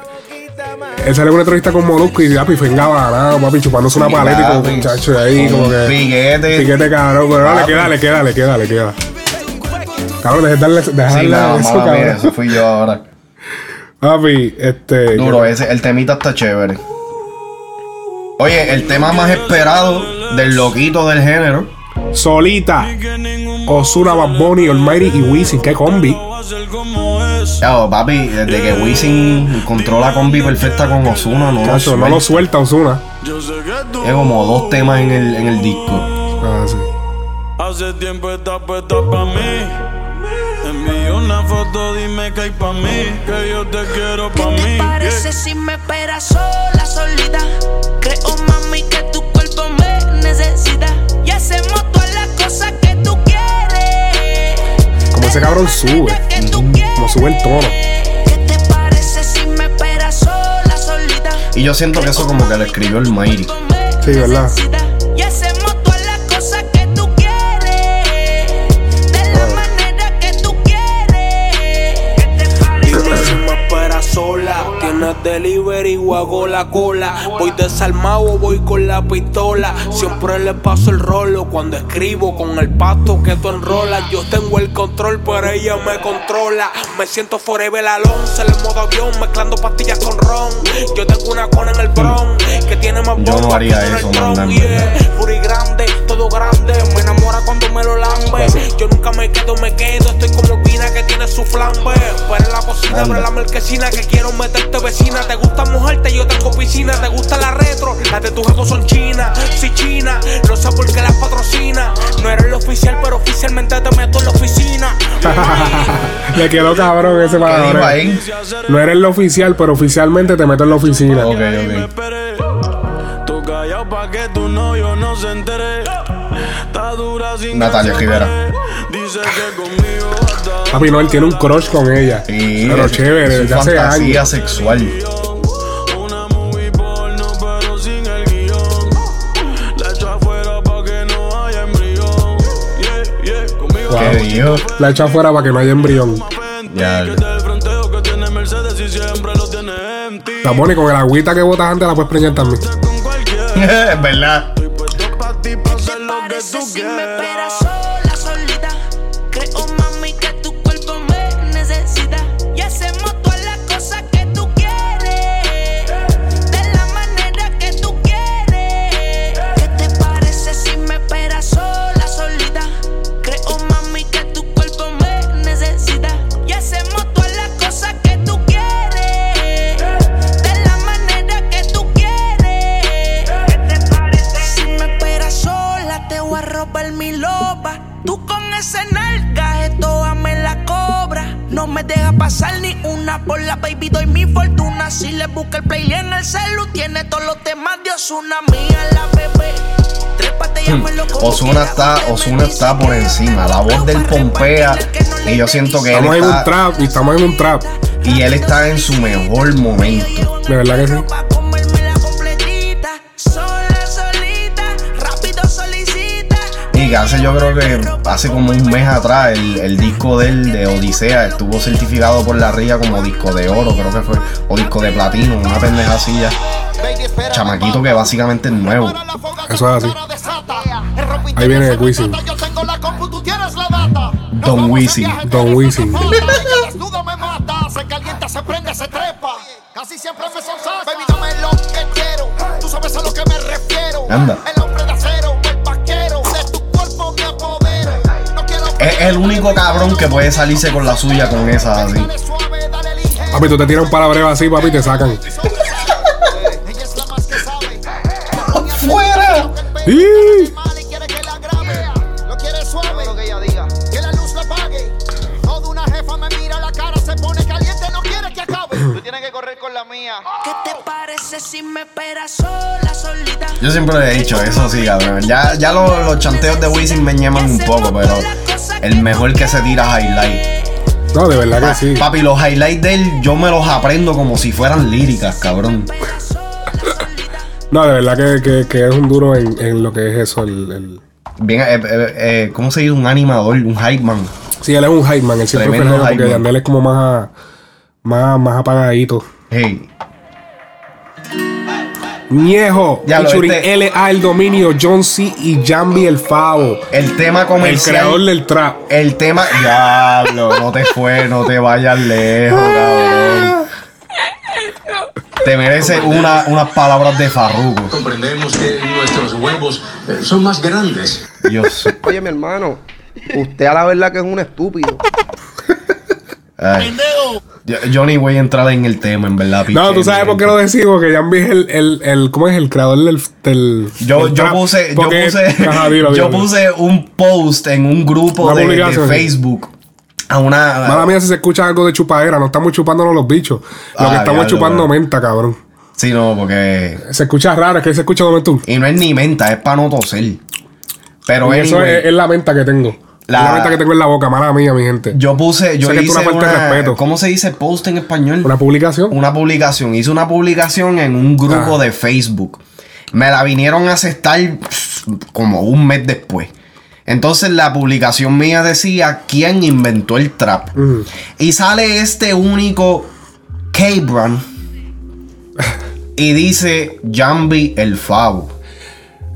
Él sale en una entrevista con Molusco y papi fue papi, chupándose una paleta y con un muchacho de ahí, como que. piquete. Piquete, cabrón, pero no, le Papi. queda, le queda, le queda, le queda. Cabrón, deja de darle, deja de Sí, no, eso, mía, cabrón. eso fui yo ahora. Papi, este. Duro, ese, el temita está chévere. Oye, el tema más esperado del loquito del género. Solita. Osuna, Bad Bunny, Almighty y Wisin. Qué combi. Ya, papi, desde que Wisin encontró la combi perfecta con Osuna, no, lo Cacho, no lo suelta Osuna. Es como dos temas en el, en el disco. Ah, sí. Hace tiempo estás puesta pa' mí. Envío una foto, dime que hay pa' mí. Que yo te quiero pa' ¿Qué mí. te parece si me esperas sola, solita? Creo, mami, que tu cuerpo me necesita. Y hacemos todas las cosas que ese cabrón sube. Como sube el tono. ¿Qué te parece si me esperas sola, solita? Y yo siento que eso como que lo escribió el Mayri. Sí, ¿verdad? De la cola. Voy desarmado o voy con la pistola. Siempre le paso el rolo cuando escribo con el pasto que tú enrolas. Yo tengo el control, pero ella me controla. Me siento forever alonso en el modo avión, mezclando pastillas con ron. Yo tengo una cona en el bron que tiene más Yo no haría que eso, mandando. yeah. Puri grande, todo grande. Me enamora cuando me lo lambe. Yo nunca me quedo, me quedo. Estoy como Pina que tiene su flambe. Pero en la cocina, abre la marquesina que quiero meterte vecina. Te gusta mojarte, yo tengo piscina. Te gusta la retro, las de tus juegos son chinas. Si china, no sé por qué las patrocina. No eres el oficial, pero oficialmente te meto en la oficina. Le quedó cabrón ese palabra. ahí? No eres el oficial, pero oficialmente te meto en la oficina. Ok, ok. Que tu novio no se entere. Natalia Rivera. pare. Dice que conmigo hasta Papi, no, él tiene un crush con ella. Sí, pero es- chévere, su desde hace fantasía sexual. Wow. ¿Qué dijo? La echa afuera para que no haya embrión. Ya. pone con el agüita que botas antes la puedes preñar también. Es verdad. Pasar ni una por la baby, doy mi fortuna. Si le busca el play en el celu, tiene todos los temas de Osuna mía, la bebé. Como Osuna está, Osuna está por encima. La voz del Pompea. Y yo siento que él Estamos en un está. trap y estamos en un trap. Y él está en su mejor momento. De verdad que sí. Que hace yo creo que hace como un mes atrás el, el disco de él de Odisea estuvo certificado por la RIA como disco de oro, creo que fue, o disco de platino, una pendeja así ya. Chamaquito que básicamente es nuevo. Eso es así. Ahí viene Wisin. Don Wisin. Don Wisin. Casi Es el único cabrón que puede salirse con la suya con esa así. Papi, tú te tiras un palabreo así, papi, y te sacan. ¡Fuera! ¡Y! Lo quiere suave. Lo que ella diga. Que la luz la apague. Toda una jefa me mira a la cara, se pone caliente, no quiere que acabe. Tú tienes que correr con la mía. ¿Qué te parece si me esperas sola, solita? Yo siempre le he dicho eso, sí, cabrón. Ya, ya los, los chanteos de Wisin me llaman un poco, pero el mejor que se tira highlight. No, de verdad que sí. Papi, los highlights de él yo me los aprendo como si fueran líricas, cabrón. No, de verdad que, que, que es un duro en, en lo que es eso. El, el- Bien, eh, eh, eh, ¿cómo se dice? Un animador, un hype man. Sí, él es un hype man. Él siempre negro porque. Yandel es como más, más, más apagadito. Hey. Ñejo, Ya featuring este- LA El Dominio, John C. y Jambi El Favo. El tema El comercial. creador del trap. El tema. Diablo, no te fue, no te vayas lejos, cabrón. Te mereces una, unas palabras de Farruko. Comprendemos que nuestros huevos eh, son más grandes. Dios. Oye, mi hermano, usted a la verdad que es un estúpido. Ay. Ni voy a entrar en el tema, en verdad. No, tú sabes por qué lo decimos, que Jambi es el, el, el, ¿cómo es? El creador del, del Yo, del yo puse, yo puse, Ajá, dilo, yo puse un post en un grupo de. Facebook a una. Mala mía si se escucha algo de chupadera, no estamos chupándonos los bichos. Lo Ah, que estamos diablo, chupando bro. menta, cabrón. Sí, no, porque. Se escucha raro, es que se escucha donde tú. Y no es ni menta, es para no toser. Pero eso anyway, es, es la menta que tengo. La- La que tengo en la boca, mala mía, mi gente. yo puse, yo que es hice una falta de una- respeto. ¿Cómo se dice post en español? Una publicación. Una publicación. Hice una publicación en un grupo Ah. de Facebook. Me la vinieron a aceptar como un mes después. Entonces la publicación mía decía quién inventó el trap. Y sale este único Cabron. y dice Jambi el Favo.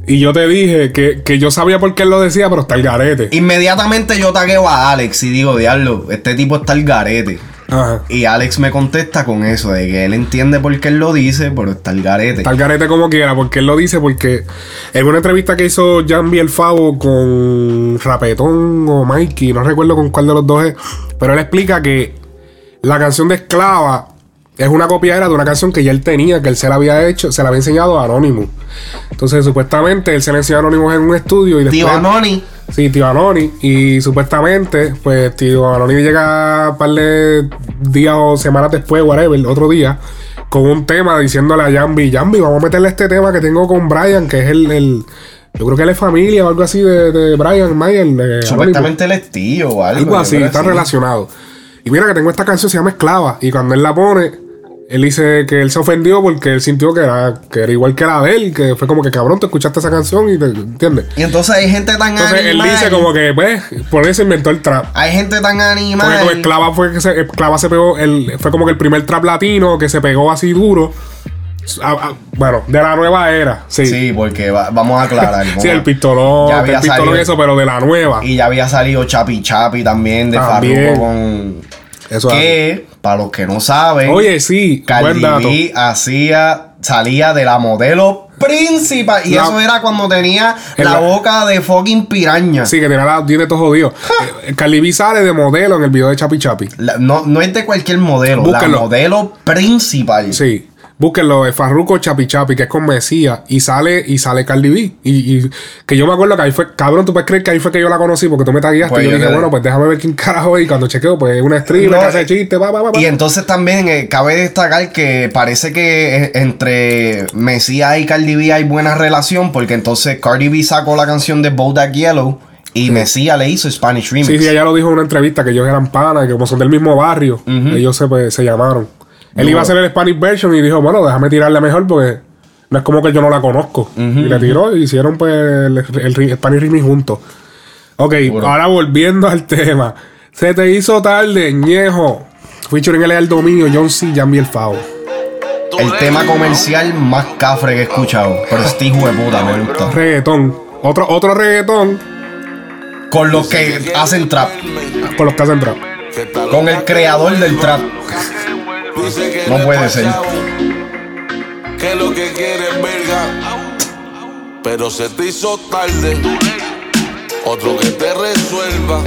Y yo te dije que, que yo sabía por qué él lo decía, pero está el garete. Inmediatamente yo tagueo a Alex y digo, diablo, este tipo está el garete. Ajá. Y Alex me contesta con eso, de que él entiende por qué él lo dice, pero está el garete. Está el garete como quiera, porque él lo dice, porque en una entrevista que hizo Jambi el Favo con Rapetón o Mikey, no recuerdo con cuál de los dos es, pero él explica que la canción de Esclava es una copia era de una canción que ya él tenía, que él se la había hecho, se la había enseñado a Anonymous. Entonces, supuestamente, él se la enseñó a Anonymous en un estudio y después... Tío Anoni. Sí, tío Anoni. Y supuestamente, pues tío Anoni llega un par de días o semanas después, whatever, otro día, con un tema diciéndole a Jambi, Jambi, vamos a meterle este tema que tengo con Brian, que es el, el- yo creo que él es familia o algo así de, de Brian Mayer. de. Supuestamente él es tío o algo. Algo así, está así. relacionado. Y mira que tengo esta canción, se llama Esclava. Y cuando él la pone, él dice que él se ofendió porque él sintió que era, que era igual que la de él. Que fue como que cabrón, te escuchaste esa canción y te entiendes. Y entonces hay gente tan Entonces él animal. dice como que, pues, por eso inventó el trap. Hay gente tan Porque animal. como Esclava fue que se, Esclava se pegó, el, fue como que el primer trap latino que se pegó así duro. Bueno, de la nueva era, sí. Sí, Sí, porque va- vamos a aclarar. a- el pistolón, Ya el había pistolón salido- y eso, pero de la nueva. Y ya había salido Chapi Chapi también de También. Farruko con. Eso que, para los que no saben, Oye, sí, Cardi. B hacía, salía de la modelo principal. Y La- eso era cuando tenía En la la- boca de fucking piraña. Sí, que tiene la tiene todo jodido. Eh, Cardi B sale de modelo en el video de Chapi Chapi. La- no, no es de cualquier modelo, la modelo principal. Sí. Búsquenlo de Farruko Chapi Chapi, que es con Mesías. Y sale, y sale Cardi B. Y, y que yo me acuerdo que ahí fue, cabrón, tú puedes creer que ahí fue que yo la conocí porque tú me tagueaste. Pues y yo yo dije, bueno, pues déjame ver quién carajo es. Y cuando chequeo, pues es una streamer No, que hace eh, chistes, va, va, va. Y entonces también eh, cabe destacar que parece que eh, entre Mesías y Cardi B hay buena relación porque entonces Cardi B sacó la canción de Bodak Yellow y Mesías le hizo Spanish Remix. Sí, sí, ella lo dijo en una entrevista que ellos eran panas, que como son del mismo barrio, ellos se, pues, se llamaron. Él iba a hacer el Spanish version y dijo, bueno, déjame tirarle mejor porque No es como que yo no la conozco. Y le tiró y hicieron pues el, el, el pan y Rimi juntos. Ok, ahora volviendo al tema. Se te hizo tarde, ñejo. Featuring el dominio, John C. Jambi el Favo. El tema comercial más cafre que he escuchado. Pero este hijo de puta me gusta. Reggaetón. Otro, otro reggaetón. Con los que hacen trap. Con los que hacen trap. Con el creador del trap. No puede ser. Que lo que quieres verga. Pero se te hizo tarde. Otro que te resuelva.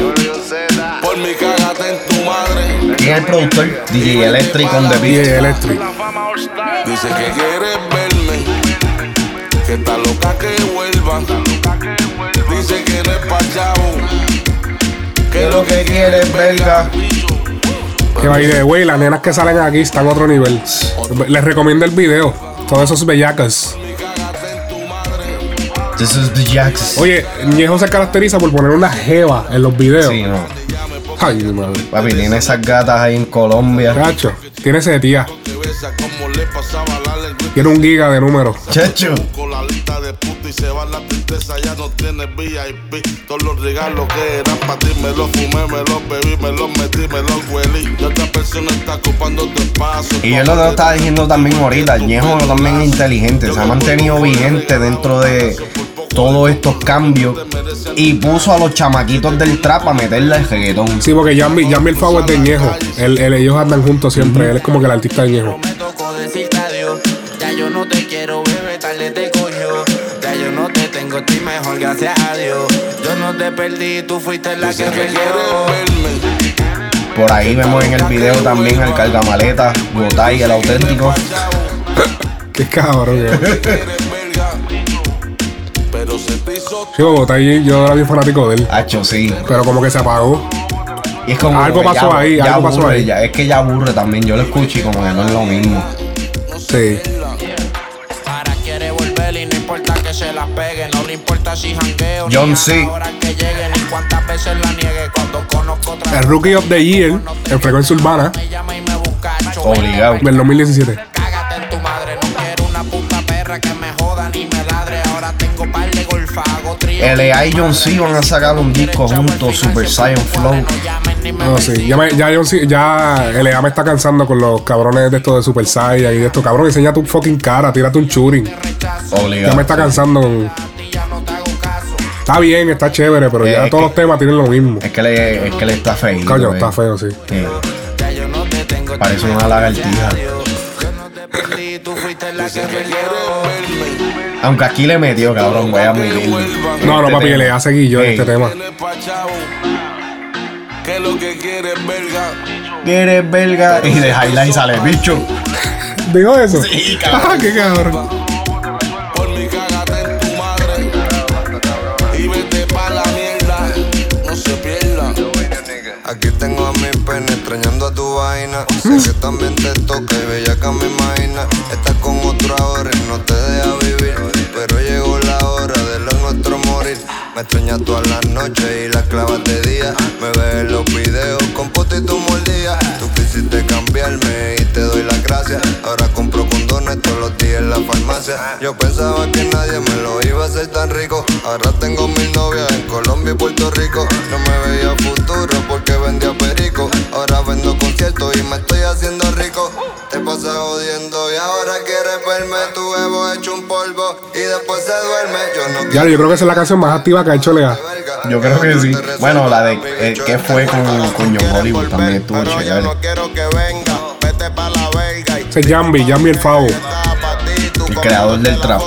Por mi cagate en tu madre. ¿Quién es el productor? DJ Electric on the beat. DJ Electric. Dice que quieres verme. Que está loca que vuelva. Dice que no es pa' chavo. Que lo que quieres verga. Que by the way, las nenas que salen aquí están a otro nivel. Les recomiendo el video. Todos esos bellacas. This is the Jacks. Oye, Ñejo se caracteriza por poner una jeva en los videos. Sí, no. Ay, mi madre. Papi, tiene esas gatas ahí en Colombia. Cacho, tiene ese tía. Tiene un giga de números. Checho. De puta y se va la tristeza, ya no tiene VIP. Todos los regalos que eran para ti me los fumé, me los bebí, me los metí, me los huelí. Y otra persona está ocupando tu espacio. Y él lo estaba diciendo también ahorita, el Ñejo también es inteligente, se ha mantenido vigente dentro de todos estos cambios y puso a los chamaquitos del trap a meterle el reggaetón. Sí, porque Jambi, Jambi el Favo es de Ñejo. Él- él- ellos andan juntos siempre. Él es como que el artista de Ñejo. Ya yo no te quiero, bebé, tarde te cogió. Yo tengo, estoy mejor, gracias a Dios. Yo no te perdí, tú fuiste la que perdió. Por ahí vemos en el video también al cargamaleta, Gotay, el auténtico. Qué cabrón. eh. Pero se te hizo Sí, Bogotá, y yo era bien fanático de él. Hacho, sí. Pero como que se apagó. Y es como Algo pasó ya- ahí, ya algo pasó ahí. ya- es que ya aburre también, yo lo escucho y como que no es lo mismo. Sí. Ahora quiere volver y no importa que se las pegue, importa si jangueo. John C. El Rookie of the Year en frecuencia urbana Obligado. del 2017. Cágate en tu madre, no quiero una puta perra que me joda ni me ladre. Ahora tengo par de golfa, hago trío. LA y John C van a sacar un disco juntos, Super Saiyan Flow. No, sí. Ya, me, ya, yo sí- ya LA me está cansando con los cabrones de esto de Super Saiyan y de esto. Cabrón, enseña tu fucking cara, tírate un churing. Ya Obligado. me está cansando. Está bien, está chévere, pero Eh, ya todos que- los temas tienen lo mismo. Es que le, es que le está feo. Coño, está feo, sí. Parece una lagartija. Aunque aquí le metió, cabrón, voy a admitirlo. No, no, Este papi. LA seguí yo en este tema. que lo que quieres verga. Quieres belga y de highlight sale bicho. ¿Digo eso? Sí, Ah, qué cabrón. Sé que también te toca y bella que me imagina. Estás con otro ahora y no te deja vivir. Pero llegó la hora de lo nuestro morir. Me extrañas todas las noches y las clavas de día. Me ves en los videos con puta y tu mordida. Tú quisiste cambiarme y te doy las gracias. Ahora compro condones todos los días en la farmacia. Yo pensaba que nadie me lo iba a hacer tan rico. Ahora tengo mil novias en Colombia y Puerto Rico. No me veía futuro porque vendía Ahora vendo conciertos y me estoy haciendo rico. Te pasas jodiendo y ahora quieres verme. Tu ego hecho un polvo y después se duerme. Yo no Ya, yo creo que esa es la canción más activa que ha hecho LA. Yo creo que sí. Bueno, la de eh, que fue con, con John Hollywood también estuvo chévere. quiero que venga. Vete pa' la verga Ese es Jambi, Jambi el Favo. El creador del trap.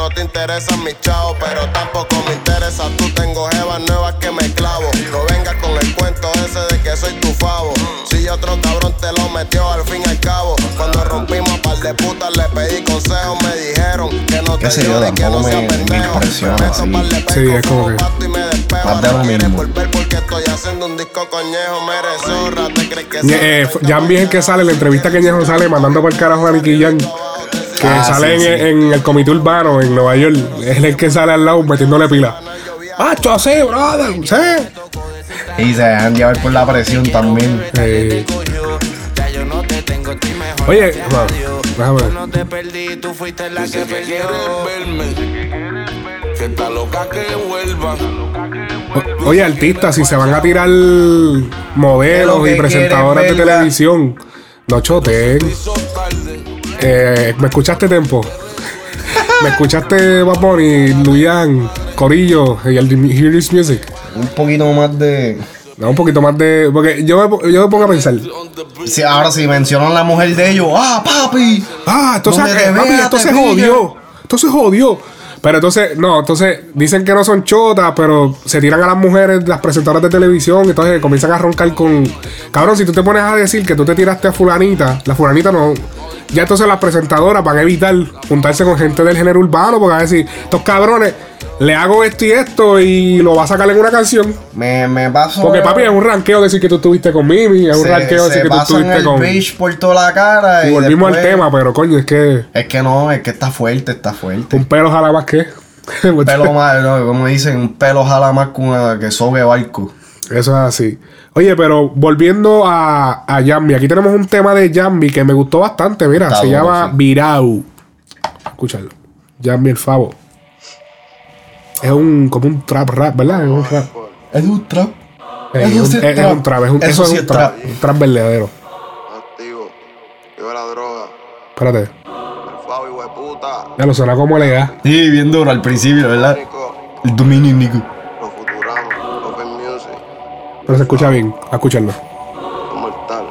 No te interesan mis chavos, pero tampoco me interesa. Tú tengo jevas nuevas que me clavo. No vengas con el cuento ese de que soy tu favo. Si otro cabrón te lo metió al fin y al cabo. Cuando rompimos a par de putas le pedí consejos, me dijeron que no te Qué sé yo, que no sea me, impresiona así. Sí, es como que. Más de lo mismo. Volver porque estoy haciendo un disco coñejo, mere zorra. ¿Te crees que Ñe- eh, que sale la entrevista que Ñejo sale mandando por el carajo a Nicky Jam. Que Ah, sale sí, en, sí. en el comité urbano en Nueva York. Es el que sale al lado metiéndole pila. ¡Macho, sí, brother! ¡Sí! Y se dejan llevar por la presión también. Eh, Oye, bueno, déjame ver. No te perdí, tú fuiste la que perdió. verme. Que está loca que vuelva. O- Oye, artistas, si se van a tirar modelos y presentadoras de televisión, no choteen. Eh, ¿Me escuchaste, Tempo? ¿Me escuchaste, Bad Bunny, Luyan, Corillo y el Hear This Music? Un poquito más de. Da un poquito más de. Porque yo me, yo me pongo a pensar. Sí, ahora si mencionan la mujer de ellos, ¡ah, papi! Ah, entonces, eh, papi, pilla. jodió. Esto se jodió. Pero entonces, no, entonces dicen que no son chotas, pero se tiran a las mujeres, las presentadoras de televisión, entonces comienzan a roncar con. Cabrón, si tú te pones a decir que tú te tiraste a Fulanita, la Fulanita no. Ya entonces las presentadoras van a evitar juntarse con gente del género urbano, porque van a decir, estos cabrones, le hago esto y esto y lo va a sacar en una canción. Me, me paso. Porque papi, es un ranqueo decir que tú estuviste con Mimi, es un se, ranqueo decir que tú estuviste el con. beach por toda la cara. Y volvimos al tema, pero coño, es que Es que no, es que está fuerte, está fuerte. un pelo jala más que. Un pelo más, no, como dicen, un pelo jala más que, una- que sobre barco. Eso es así. Oye, pero volviendo a, a Jambi, aquí tenemos un tema de Jambi que me gustó bastante. Mira, Está se duro, llama sí. Virau. Escúchalo. Jambi el Favo. Es un como un trap rap, ¿verdad? Es un rap. Es un trap. Eh, es, un, es es- trap. un trap. Es un, Eso eso, sí es un trap. trap. Un trap verdadero. Activo. Viva la droga. Espérate. El Fabo, hijo de puta. Ya lo suena como le da. Sí, bien duro al principio, ¿verdad? El dominio, Pero se escucha bien. A escucharlo. Mortal.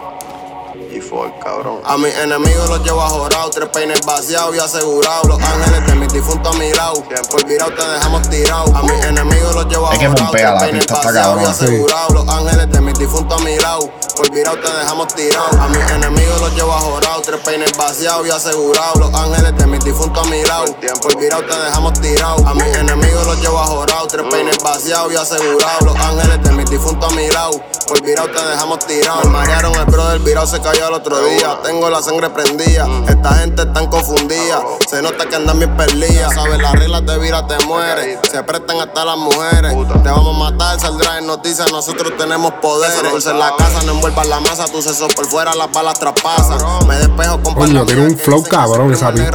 Y fue cabrón. A mis enemigos los llevo a jorado, tres peines vaciados y asegurados. Los ángeles de mi lado. Por virado te dejamos tirado. A mis enemigos los llevo a Es que la tres peines vaciados y asegurados. Los ángeles de mi lado. Por virado te dejamos tirado. A mis enemigos los llevo a jorado, tres peines vaciados y asegurados. Los ángeles de mi lado. Por virado te dejamos tirado. A mis enemigos los llevo a jorado, tres peines vaciados y asegurados. Los ángeles de mi lado. Por virado te dejamos tirado. Me marearon el brother, virado se cayó el otro día. Tengo la sangre prendida. Esta gente tan confundida. Se nota que andan bien perdidas. Sabes, las reglas de vira te mueres. Se prestan hasta las mujeres. Te vamos a matar, saldrá en noticias. Nosotros tenemos poderes. Dulce en la casa, no envuelvas la masa. Tu seso por fuera, las balas traspasan. Me despejo con Coño, tiene un flow cabrón esa pista.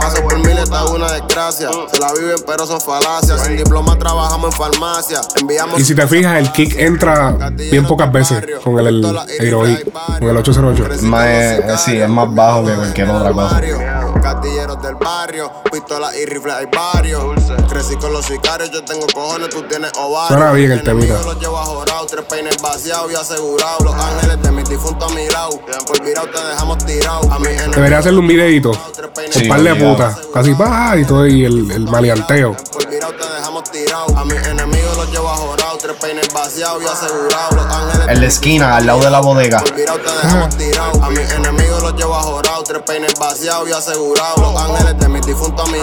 Paso por es una desgracia. Se la viven, pero son falacias. Sin diploma trabajamos en farmacia. Enviamos Y si te fijas, el kick entra bien pocas veces con el, el, el heroí, con el 808. Más, eh, sí, es más bajo que cualquier otra cosa. Gatilleros del barrio, pistolas y rifles hay varios. Crecí con los sicarios, yo tengo cojones, tú tienes ovarios. Suena bien el temita. Los llevo a jorado, tres peines vaciados y asegurados. Los ángeles de mis difuntos a mi lado. Por virado te dejamos tirado. A enemigos Debería hacerle un videito. Sí, un par de putas. Casi pa y todo y el, el maleanteo. por virado te dejamos tirado. A mis enemigos los llevo a jorado, tres peines vaciados y asegurados. Los ángeles En la esquina, al lado de la bodega. por virado te dejamos tirado. A mis enemigos los llevo a jorado, tres peines vaciados y asegurados. Los ángeles de mis difuntos a mi.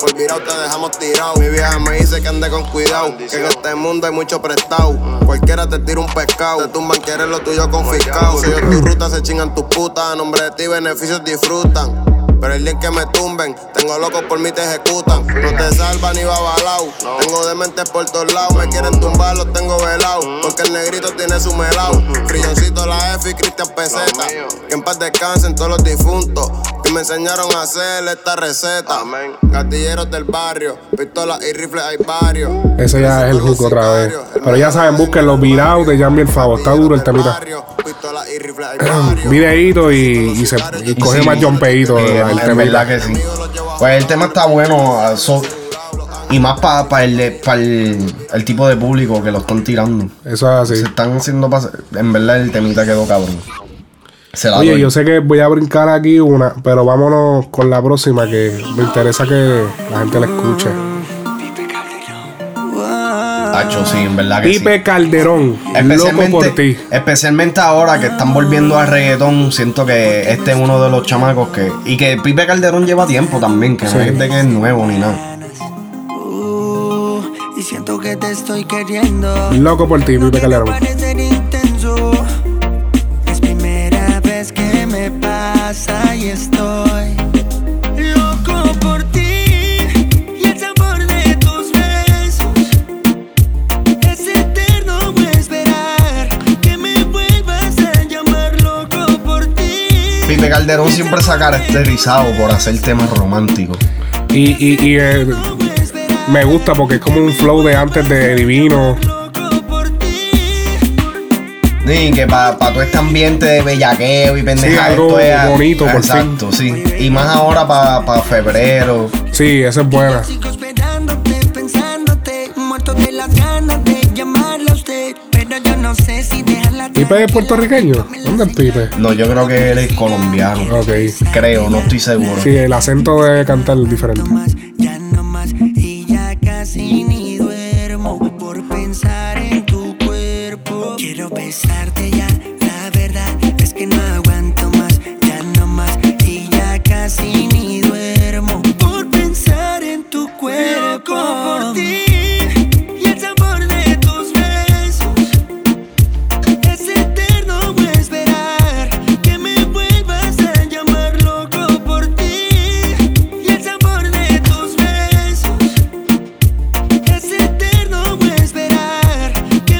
Por virado te dejamos tirado. Mi vieja me dice que ande con cuidado. Que en este mundo hay mucho prestado. Cualquiera te tira un pescado. Te tumban, quieres lo tuyo confiscado. Si yo tu ruta se chingan tus putas. A nombre de ti, beneficios disfrutan. Pero el día en que me tumben, tengo locos por mí te ejecutan. No te salvan ni va balao. Tengo dementes por todos lados. Me quieren tumbar, los tengo velados. Porque el negrito tiene su melao. Frilloncito la F y Cristian Peseta. Que en paz descansen todos los difuntos. Que me enseñaron a hacer esta receta. Gatilleros del barrio, pistolas y rifles hay varios. Ese ya es el hook otra vez. Pero ya saben, busquen los virados de Jambi el Favo. Está duro el temita. Pistolas y y, se y coge más jumpeito eh, el en verdad que sí. Pues el tema está bueno. so- y más para el, pa el, el tipo de público que lo están tirando. Eso es así. Se están haciendo En verdad el temita quedó cabrón. Se la Oye, doy. yo sé que voy a brincar aquí una, pero vámonos con la próxima que me interesa que la gente la escuche. Tacho, sí, en verdad que Pipe sí. Calderón, loco por ti. especialmente ahora que están volviendo al reggaetón, siento que este es uno de los chamacos que. Y que Pipe Calderón lleva tiempo también, que Sí. no es de que es nuevo ni nada. Y siento que te estoy queriendo. Loco por ti, Pipe Calderón. Es primera vez que me pasa y estoy Felipe Calderón siempre se ha caracterizado por hacer temas románticos. Y, y, y, eh, me gusta porque es como un flow de antes de Divino. Sí, que para todo este ambiente de bellaqueo y pendeja, algo esto es- bonito, por Exacto, sí. Y más ahora para febrero. Sí, esa es buena. Pensándote, muerto de las ganas de llamarla a usted. Pero yo no sé si ¿Pipe es puertorriqueño? ¿Dónde es Pipe? No, yo creo que él es colombiano. Ok. Creo, no estoy seguro. Sí, el acento de cantar es diferente.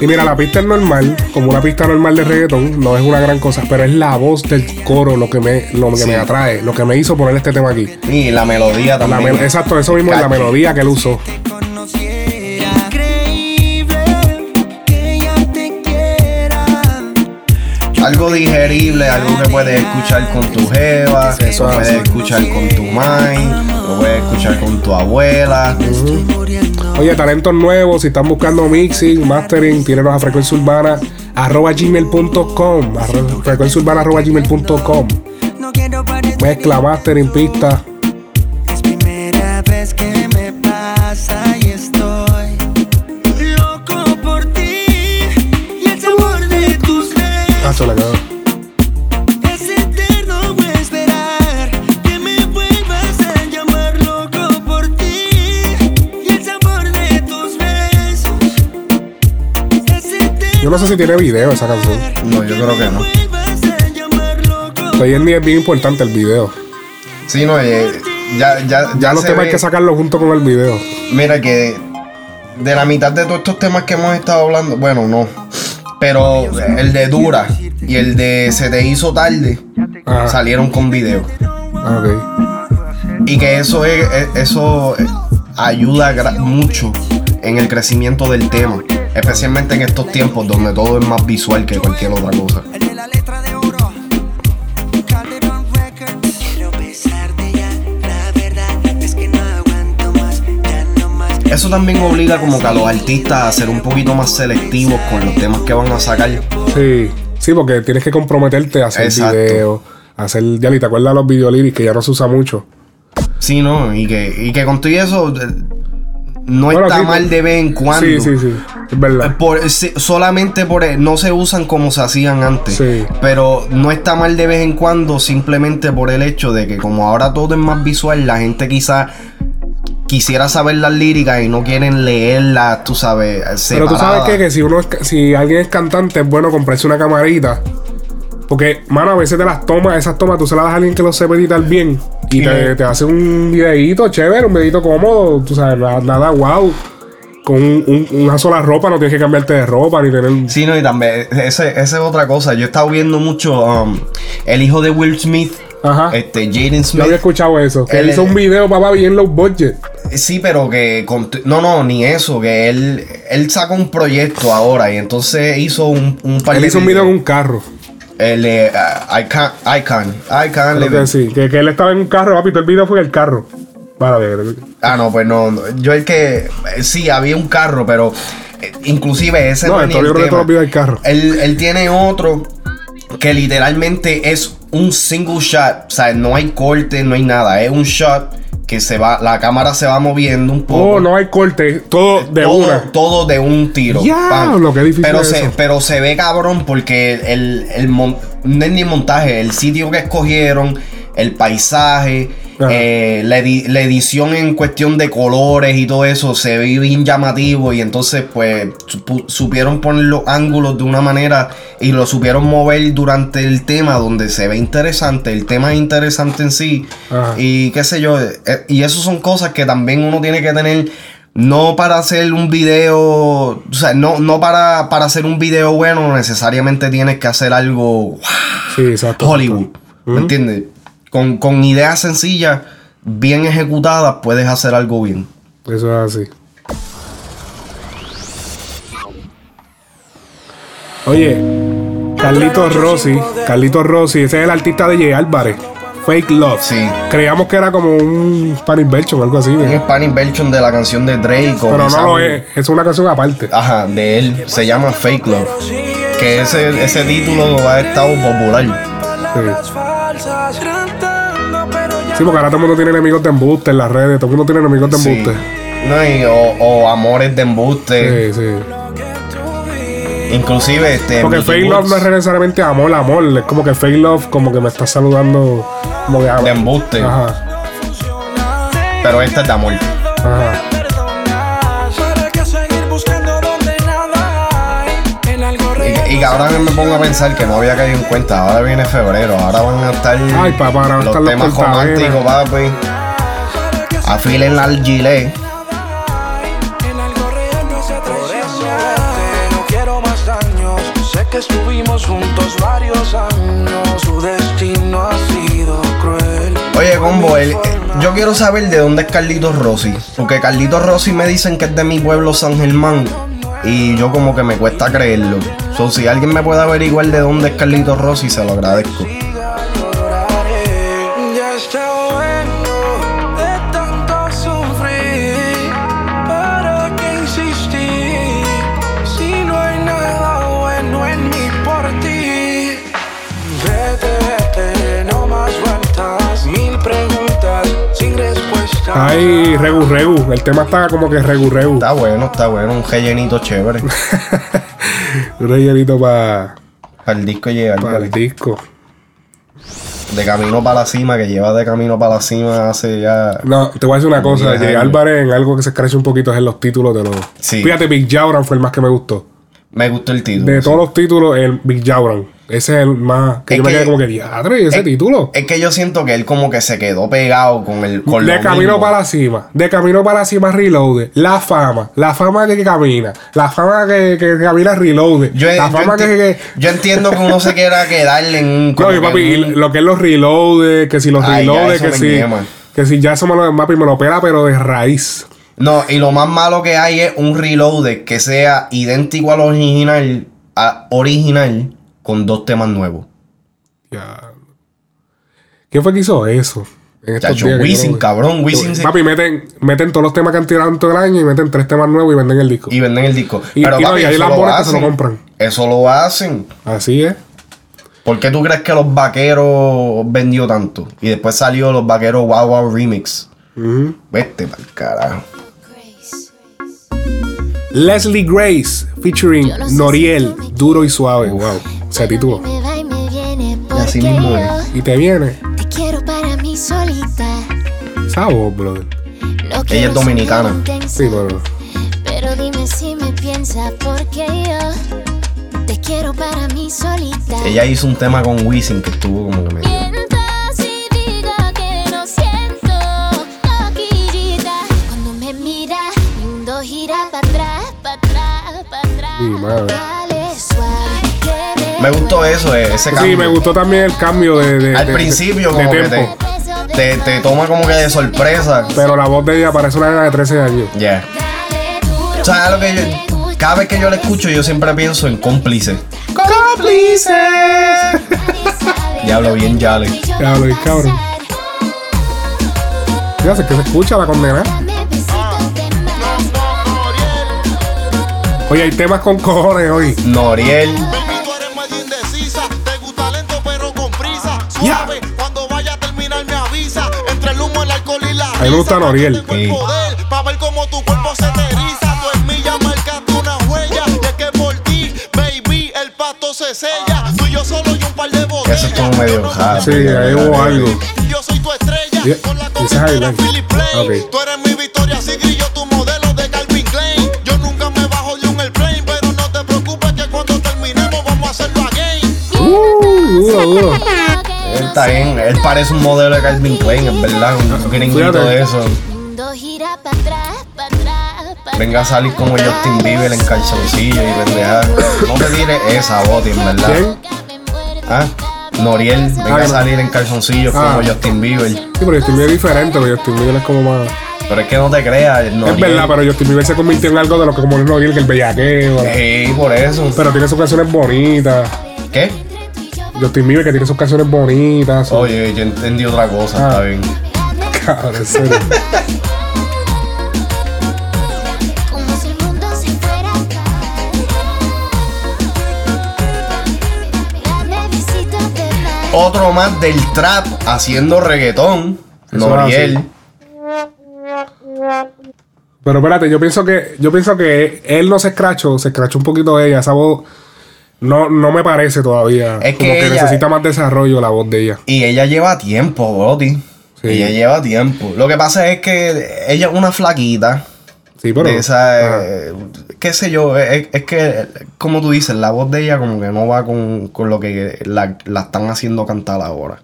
Y mira, la pista es normal, como una pista normal de reggaeton, no es una gran cosa, pero es la voz del coro lo que me, lo que Sí. me atrae, lo que me hizo poner este tema aquí. Y la melodía La también. exacto, eso mismo es la melodía que él usó. Digerible, algo que puedes escuchar con tu jeva, Eso lo es puedes escuchar con tu mãe, lo puedes escuchar con tu abuela. Oye, talentos nuevos, si están buscando mixing, mastering, tírenos a frecuencia urbana arroba gmail.com frecuencia urbana arroba gmail.com mezcla, mastering, pista no sé si tiene video esa canción No, yo creo que no. hoy en día es bien importante el video Sí, no, eh, ya, ya, ya los temas hay que sacarlo junto con el video Mira que de la mitad de todos estos temas que hemos estado hablando, bueno, no. Pero el de Dura y el de Se te hizo tarde salieron con video. Y que eso es, es- eso eh, ayuda mucho en el crecimiento del tema, especialmente en estos tiempos donde todo es más visual que cualquier otra cosa. Eso también obliga como que a los artistas a ser un poquito más selectivos con los temas que van a sacar. sí, sí, porque tienes que comprometerte a hacer Exacto. video a hacer, ya ni te acuerdas de los videolírics que ya no se usa mucho Sí, ¿no? Y que, y que con todo y eso eh, no Bueno, está mal pues, de vez en cuando. sí, sí, sí, es verdad Por, solamente por no se usan como se hacían antes. Sí. Pero no está mal de vez en cuando simplemente por el hecho de que como ahora todo es más visual, la gente quizá quisiera saber las líricas y no quieren leerlas, tú sabes, Pero tú sabes qué? que si uno es si alguien es cantante es bueno comprarse una camarita. Porque, mano, a veces de las tomas, esas tomas, tú se las das a alguien que lo sepa editar bien. Y te, te hace un videito chévere, un videito cómodo, tú sabes, nada, nada wow. Con un- un- una sola ropa, no tienes que cambiarte de ropa ni tener. Sí, no, y también, ese- esa es otra cosa. Yo he estado viendo mucho um, el hijo de Will Smith, este Jaden Yo Smith. había escuchado eso. Que él Él hizo un video, papá, bien low budget. Sí, pero que con- no, no, ni eso, que él, él sacó un proyecto ahora y entonces hizo un, un par Él de hizo un video en videos. un carro. El de uh, Icon, Icon, Icon Creo que sí. Que, que él estaba en un carro, papi. Todo el video fue en el carro. Para ver. Ah, no, pues no, no, yo el que, eh, sí, había un carro, pero eh, inclusive ese No, no, es ni el que tema. videos del carro. Él, él tiene otro que literalmente es un single shot, o sea, no hay corte, no hay nada, es un shot que se va, la cámara se va moviendo un poco. Oh, no hay corte. Todo de todo, una. todo de un tiro. Difícil pero es se, eso. pero se ve cabrón porque el, el mon- no es ni montaje, el sitio que escogieron, el paisaje, eh, la, edi- la edición en cuestión de colores y todo eso se ve bien llamativo y entonces pues supieron poner los ángulos de una manera y lo supieron mover durante el tema donde se ve interesante, el tema es interesante en sí Ajá. y qué sé yo, eh, y eso son cosas que también uno tiene que tener no para hacer un video, o sea, no, no para, para hacer un video bueno necesariamente tienes que hacer algo Sí, exacto. Hollywood. ¿Me entiendes? Con, con ideas sencillas, bien ejecutadas, puedes hacer algo bien. Eso es así. Oye, Carlitos Rossi, Carlitos Rossi, ese es el artista de Jay Álvarez. Fake Love. Sí. Creíamos que era como un Spanish version o algo así. Un. Spanish version de la canción de Drake. Pero no lo es. Es una canción aparte. Ajá, de él. Se llama Fake Love. Que ese, ese título ha estado popular. Sí, porque ahora todo el mundo tiene enemigos de embuste en las redes. Todo el mundo tiene enemigos de Sí. embuste. No, y- o, o amores de embuste. Sí, sí. Inclusive este. Porque Mickey fake love no es necesariamente amor, amor. Es como que fake love, como que me está saludando. Como que de embuste. Ajá. Pero este es de amor. Ajá. Ahora me pongo a pensar que no había caído en cuenta. Ahora viene febrero. Ahora van a estar. Ay, papá, ahora van a los estar temas románticos, papi. Afilen al gilet. Estuvimos juntos varios años. Su destino ha sido cruel. Oye, combo, el- yo quiero saber de dónde es Carlitos Rossi. Porque Carlitos Rossi me dicen que es de mi pueblo San Germán. Y yo como que me cuesta creerlo. So, si alguien me puede averiguar de dónde es Carlitos Rossi, se lo agradezco. Respuesta. Ay, Regu Regu. El tema está como que Regu Regu. Está bueno, está bueno. Un rellenito chévere. Un rellenito para Al disco llega. el disco. De camino para la cima, que lleva de camino para la cima hace ya. No, te voy a decir una cosa. Años. Álvarez en algo que se crece un poquito es en los títulos de los. Sí. Fíjate, Big Jauran fue el más que me gustó. Me gustó el título. De sí. todos los títulos, el Big Jauran. Ese es el más. Que Es yo me que- quedé como que diadre, ese es- título. Es que yo siento que él como que se quedó pegado con el. Con de camino mismo. para la cima, de camino para la cima Reloaded, la fama, la fama que camina, la fama que, que camina Reloaded, Yo, la yo fama que, yo entiendo que uno se quiera quedarle en un. No, papi, un- lo que es los Reloaded, que si los Ay, ya, que me si, quema. que si ya eso me lo, papi, me lo pela, pero de raíz. No, y lo más malo que hay es un reload que sea idéntico al original, a original, con dos temas nuevos. Ya. ¿Quién fue que hizo eso? En estos Chacho, días Wisin, cabrón, Wisin Papi, meten, meten todos los temas que han tirado en todo el año y meten tres temas nuevos y venden el disco. Y venden el disco. Y- Pero y no, papi, y lo lambones que se lo hacen. compran. Eso lo hacen. Así es. ¿Por qué tú crees que los vaqueros vendió tanto? Y después salió los vaqueros Wow Wow Remix. Vete pa'l carajo. Leslie Grace featuring Noriel, duro y suave. Wow, se tituló. Y así mismo es. Y te viene te quiero para mí solita. esa voz, brother. No Ella es dominicana. Sí, pero Pero dime si me piensas porque yo te quiero para mí solita. Ella hizo un tema con Wisin que estuvo como que medio. Mientras y diga que no siento loquillita. Cuando me mira, mi mundo gira para atrás, para atrás, para atrás. Mi madre. Me gustó eso, eh, ese cambio. Sí, me gustó también el cambio de, de- Al de- principio, de como que tempo. te, te, te toma como que de sorpresa. Pero la voz de ella parece una nena de 13 años. Ya. O sea, lo que yo, cada vez que yo la escucho, yo siempre pienso en cómplice. ¡Cómplice! Diablo, bien Yale. Ya lo vi, cabrón. Fíjate que se escucha la condena. Oye, hay temas con cojones hoy. Noriel. Y un par de botellas. Eso estuvo medio hard. Sí, ahí hubo algo. Yo soy tu estrella. Ese es highlight. Tú eres mi Victoria y yo tu modelo de Calvin Klein. Yo nunca me bajo de un airplane, pero no te preocupes que cuando terminemos vamos a hacerlo again. Uh, duro, duro. Él está bien. Él parece un modelo de Calvin Klein, es verdad. Un gringuito de eso. Venga a salir como Justin Bieber en calzoncillo y pendeja. No te tires esa boti, en verdad. ¿Quién? ¿Ah? Noriel, venga a salir en calzoncillos Ah. como Justin Bieber. Sí, pero Justin Bieber es diferente, pero Justin Bieber es como más. Pero es que no te creas, Es Noriel. verdad, pero Justin Bieber se convirtió en algo de lo que como el Noriel, que el bellaqueo. Sí, por eso. Pero tiene sus canciones bonitas. ¿Qué? Justin Bieber que tiene sus canciones bonitas. Oye, yo entendí otra cosa, Ah. está bien. Cabrón, en serio. Otro más del trap haciendo reggaetón. Eso Noriel. Pero espérate, yo pienso que yo pienso que él no se escrachó, se escrachó un poquito ella. Esa voz no, no me parece todavía. Es como que que, ella- necesita más desarrollo la voz de ella. Y ella lleva tiempo, Brody. Sí. Ella lleva tiempo. Lo que pasa es que ella es una flaquita. Sí, pero. de esa, eh, qué sé yo, es, es que, como tú dices, la voz de ella como que no va con, con lo que la, la están haciendo cantar ahora.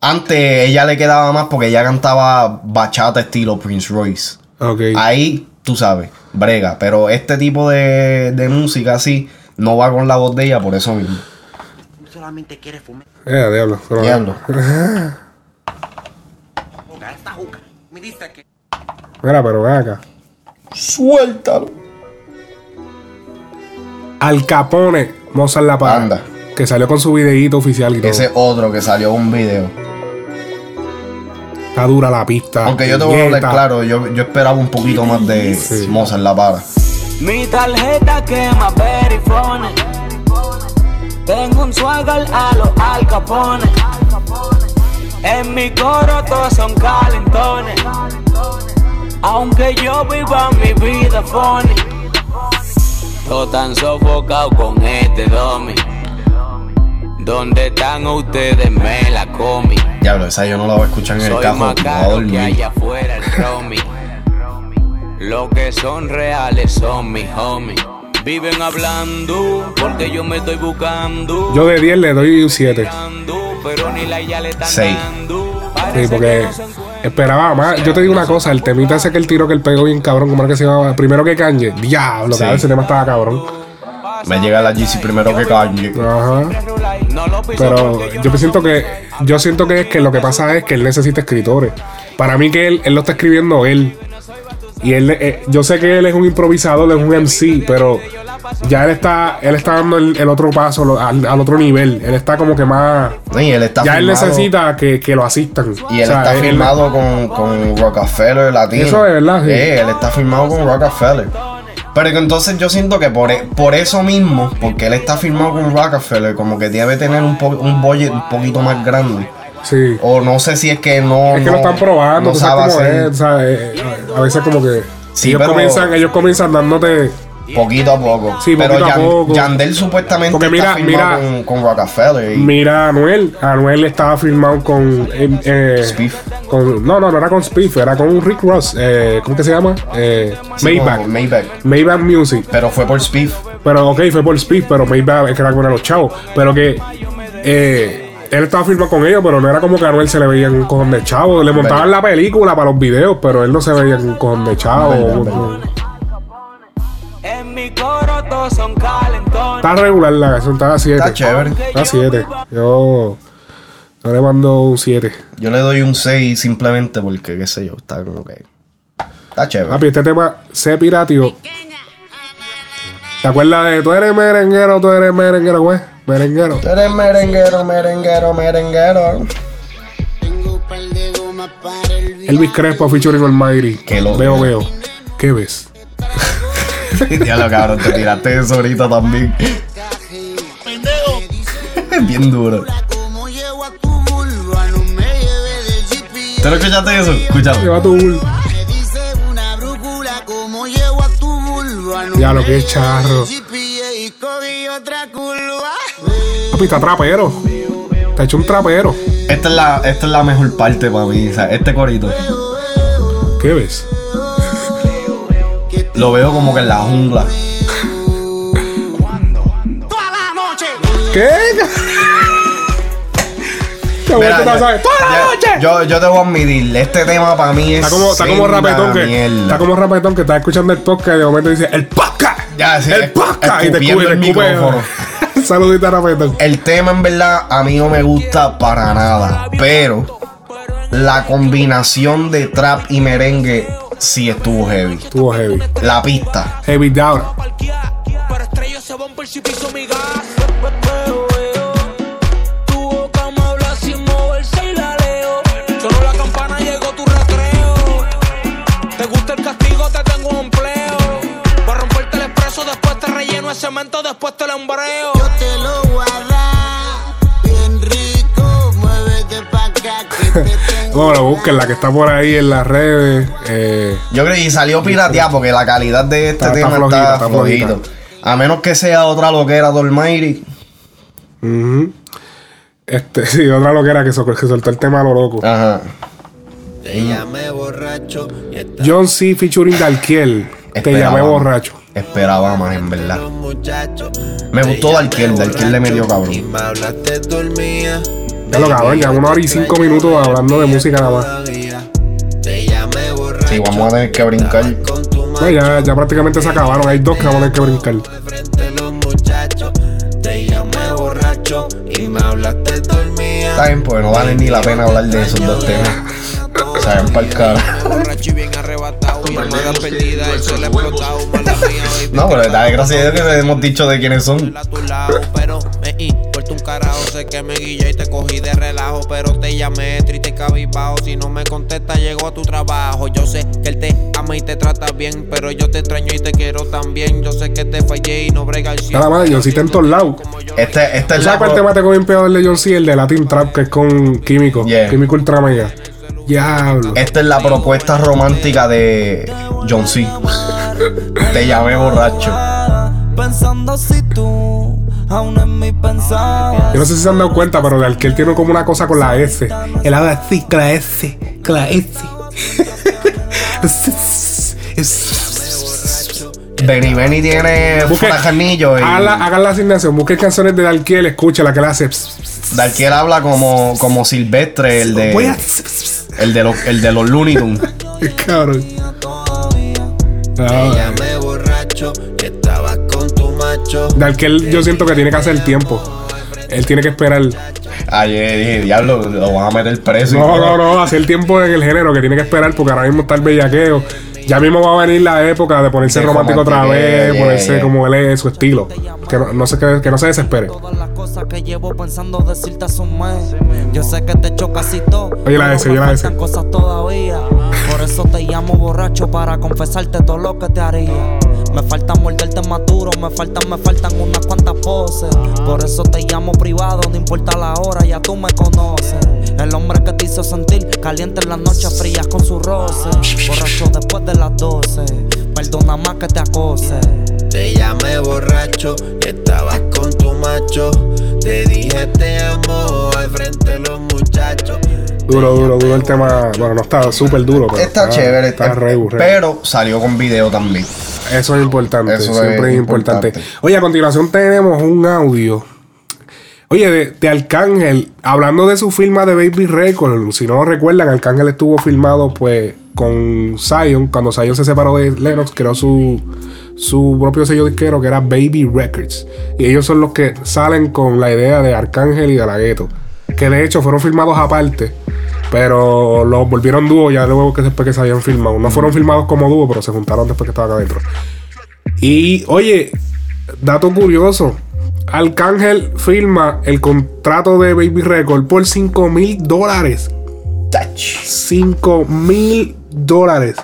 Antes ella le quedaba más porque ella cantaba bachata estilo Prince Royce. Ahí, tú sabes, brega. Pero este tipo de, de música así no va con la voz de ella por eso mismo. Solamente quiere fumar. Eh, diablo. pero- Diablo. Juca, esta juca. Me dice que. Mira, pero ven acá. Suéltalo. Al Capone, Mozart La Parra. Anda. Que salió con su videíto oficial y todo. Ese otro que salió un video. Está dura la pista. Aunque yo te voy a hablar claro, yo, yo esperaba un poquito más de Mozart La Para. Mi tarjeta quema funny. Tengo un swagger a los Al Capone. En mi coro todos son calentones. Aunque yo viva mi vida funny. Todos tan sofocados con este domi. ¿Dónde están ustedes? Me la comí. Diablo, esa yo no la voy a escuchar en el carro. más caro que allá afuera el. Lo que son reales son mis homies. Viven hablando porque yo me estoy buscando. Yo de 10 le doy un 7. Pero ni la ya le están Seis. dando. Sí, porque esperaba más. Yo te digo una cosa, el temita ese que el tiro que él pegó bien cabrón, ¿cómo era que se llamaba? Primero que Kanye. Diablo, Sí. cabrón, ese tema estaba cabrón. Me llega la GC primero que Kanye. Ajá. Pero yo siento que yo siento que es que lo que pasa es que él necesita escritores. Para mí que él, él lo está escribiendo él. Y él, eh, yo sé que él es un improvisador, es un MC, pero ya él está, él está dando el, el otro paso lo- al, al otro nivel. Él está como que más. Y él está ya él necesita que, que lo asistan. Y él O sea, está él- firmado con, con Rockefeller Latino. Eso es verdad, sí. Eh, él está firmado con Rockefeller. Pero que entonces yo siento que por, e- por eso mismo, porque él está firmado con Rockefeller, como que debe tener un, po- un budget un poquito más grande. Sí. O no sé si es que no. Es que no- lo están probando, no sabe sabes cómo hacer es, o sea, eh, a veces como que Sí, ellos pero- comienzan, ellos comienzan dándote Poquito a poco. Sí, Pero poquito a Yan- poco. Yandel supuestamente Porque mira, está firmado mira- con, con Rockefeller. y- Mira a Anuel, Anuel estaba firmado con eh, eh, con no, no, no era con Spiff, era con Rick Ross, eh, ¿cómo que se llama? Eh, Sí, Maybach. Maybach. Maybach Music. Pero fue por Spiff. Pero ok, fue por Spiff, pero Maybach es que era con los chavos, pero que eh, él estaba firmado con ellos, pero no era como que a Anuel se le veía un cojón de chavo. Le montaban la película para los videos, pero él no se veía un cojón de chavo. Verdad, En mi coro todos son calentones. Está regular la canción, está a 7. Está chévere. Está a 7. Yo, yo le mando un 7. Yo le doy un 6 simplemente porque, qué sé yo, está como que. Está chévere. Papi, este tema se pirateó. ¿Te acuerdas de tú eres merenguero, tú eres merenguero, güey? Merenguero. Tú eres merenguero, merenguero, merenguero. Elvis Crespo featuring Almighty. Que lo veo, veo. ¿Qué ves? ya lo cabrón, te tiraste eso ahorita también. Bien duro. ¿Tú no escuchaste eso? Escúchalo. Lleva tu Ya lo que es charro. Papi, está trapero. Te ha hecho un trapero. Esta es la, esta es la mejor parte para mí. o sea, este corito. ¿Qué ves? Lo veo como que en la jungla. ¿Qué? Yo- sabes. ¡Toda la yo- noche! Yo, yo te voy a admitir, este tema para mí es. Está como, está como rapetón que mierda. está como rapetón que está escuchando el podcast y de momento dice el podcast Ya, sí, el podcast y te escupe, el micrófono. Saludita a Rapetón. El tema en verdad a mí no me gusta para nada, pero la combinación de trap y merengue sí estuvo heavy. Estuvo heavy. La pista. Heavy down. Cemento, después te lo embreo. Yo te lo voy a dar bien rico, muévete pa' acá que te tengo. Bueno, busquen la que está por ahí en las redes. Eh, Yo creo que salió pirateada porque la calidad de este Está- está tema flojita, está, está flojito. A menos que sea otra loquera de Almighty. ujú. Este, sí, otra loquera que, so- que soltó el tema a lo loco. Ajá. Te llamé borracho y está John C. featuring Dalkiel. Te Esperaba. llamé borracho. Esperaba más, en verdad. Me gustó Dalkiel, Dalkiel le metió cabrón. me hablaste dormía. Ya lo cabrón, ya una hora y cinco minutos hablando de música nada más. Sí, vamos a tener que brincar. No, ya, ya prácticamente se acabaron. Hay dos que vamos a tener que brincar. Está bien, pues no vale ni la pena hablar de esos dos temas. Se vayan pa'l cara. Perdida, el sol explotado. No, pero a Dios que hemos dicho de quiénes son. pero me un carajo. Sé que me guillé y te cogí de relajo, pero te llamé triste y cabizbajo. Si no me contesta, llego a tu trabajo. Yo sé que él te ama y te trata bien, pero yo te extraño y te quiero también. Yo sé que te fallé y no brega el cielo. Nada más, John C. está en todos lados. Este, este ¿Tú es sabes cuál la. tema te bien peor de John C? El de Latin Trap, que es con Químico. Yeah. Químico Ultra Mega. Diablo. Esta es la propuesta romántica de John C. Te llamé borracho. Pensando si tú aún en mi pensar. Yo no sé si se han dado cuenta, pero Dalkiel tiene como una cosa con la S. Él habla así, con la S. Con la S. Benny Benny tiene frajanillo y Hagan la, asignación, busquen canciones de Dalkiel, escucha la que le hace. Dalkiel habla como, como Silvestre, el de, Voy a- el de, los, el de los Looney Tunes. Cabrón. Ah, macho. Dalkiel yo siento que tiene que hacer tiempo. Él tiene que esperar. Ayer dije, diablo, lo van a meter preso. No, no, no, hacer tiempo en el género que tiene que esperar porque ahora mismo está el bellaqueo. Ya mismo va a venir la época de ponerse De romántico otra vez, yeah, ponerse yeah. como él es, su estilo. Que no, no se, que, que no se desespere. Oye, la S, oye, la S. cosas todavía. Por eso te llamo borracho para confesarte todo lo que te haría. Me falta morderte más duro, me faltan, me faltan unas cuantas poses. Por eso te llamo privado, no importa la hora, ya tú me conoces. El hombre que te hizo sentir caliente en las noches frías con su roce. Borracho después de las 12, perdona más que te acose. Te llamé borracho y estabas con tu macho. Te dije te amo al frente de los muchachos. Duro, duro, duro el tema. Bueno, no está súper duro, pero Está chévere, Está está- re, re. pero salió con video también. Eso es importante, Eso siempre es importante. importante. Oye, a continuación tenemos un audio. Oye, de, de Arcángel, hablando de su firma de Baby Records, si no lo recuerdan, Arcángel estuvo filmado pues con Zion, cuando Zion se separó de Lennox, creó su, su propio sello disquero que era Baby Records. Y ellos son los que salen con la idea de Arcángel y de la. Que de hecho fueron filmados aparte, pero los volvieron dúo ya luego que después que se habían filmado. No fueron filmados como dúo, pero se juntaron después que estaban acá adentro. Y oye, dato curioso. Arcángel firma el contrato de Baby Record por 5 mil dólares. 5 mil dólares.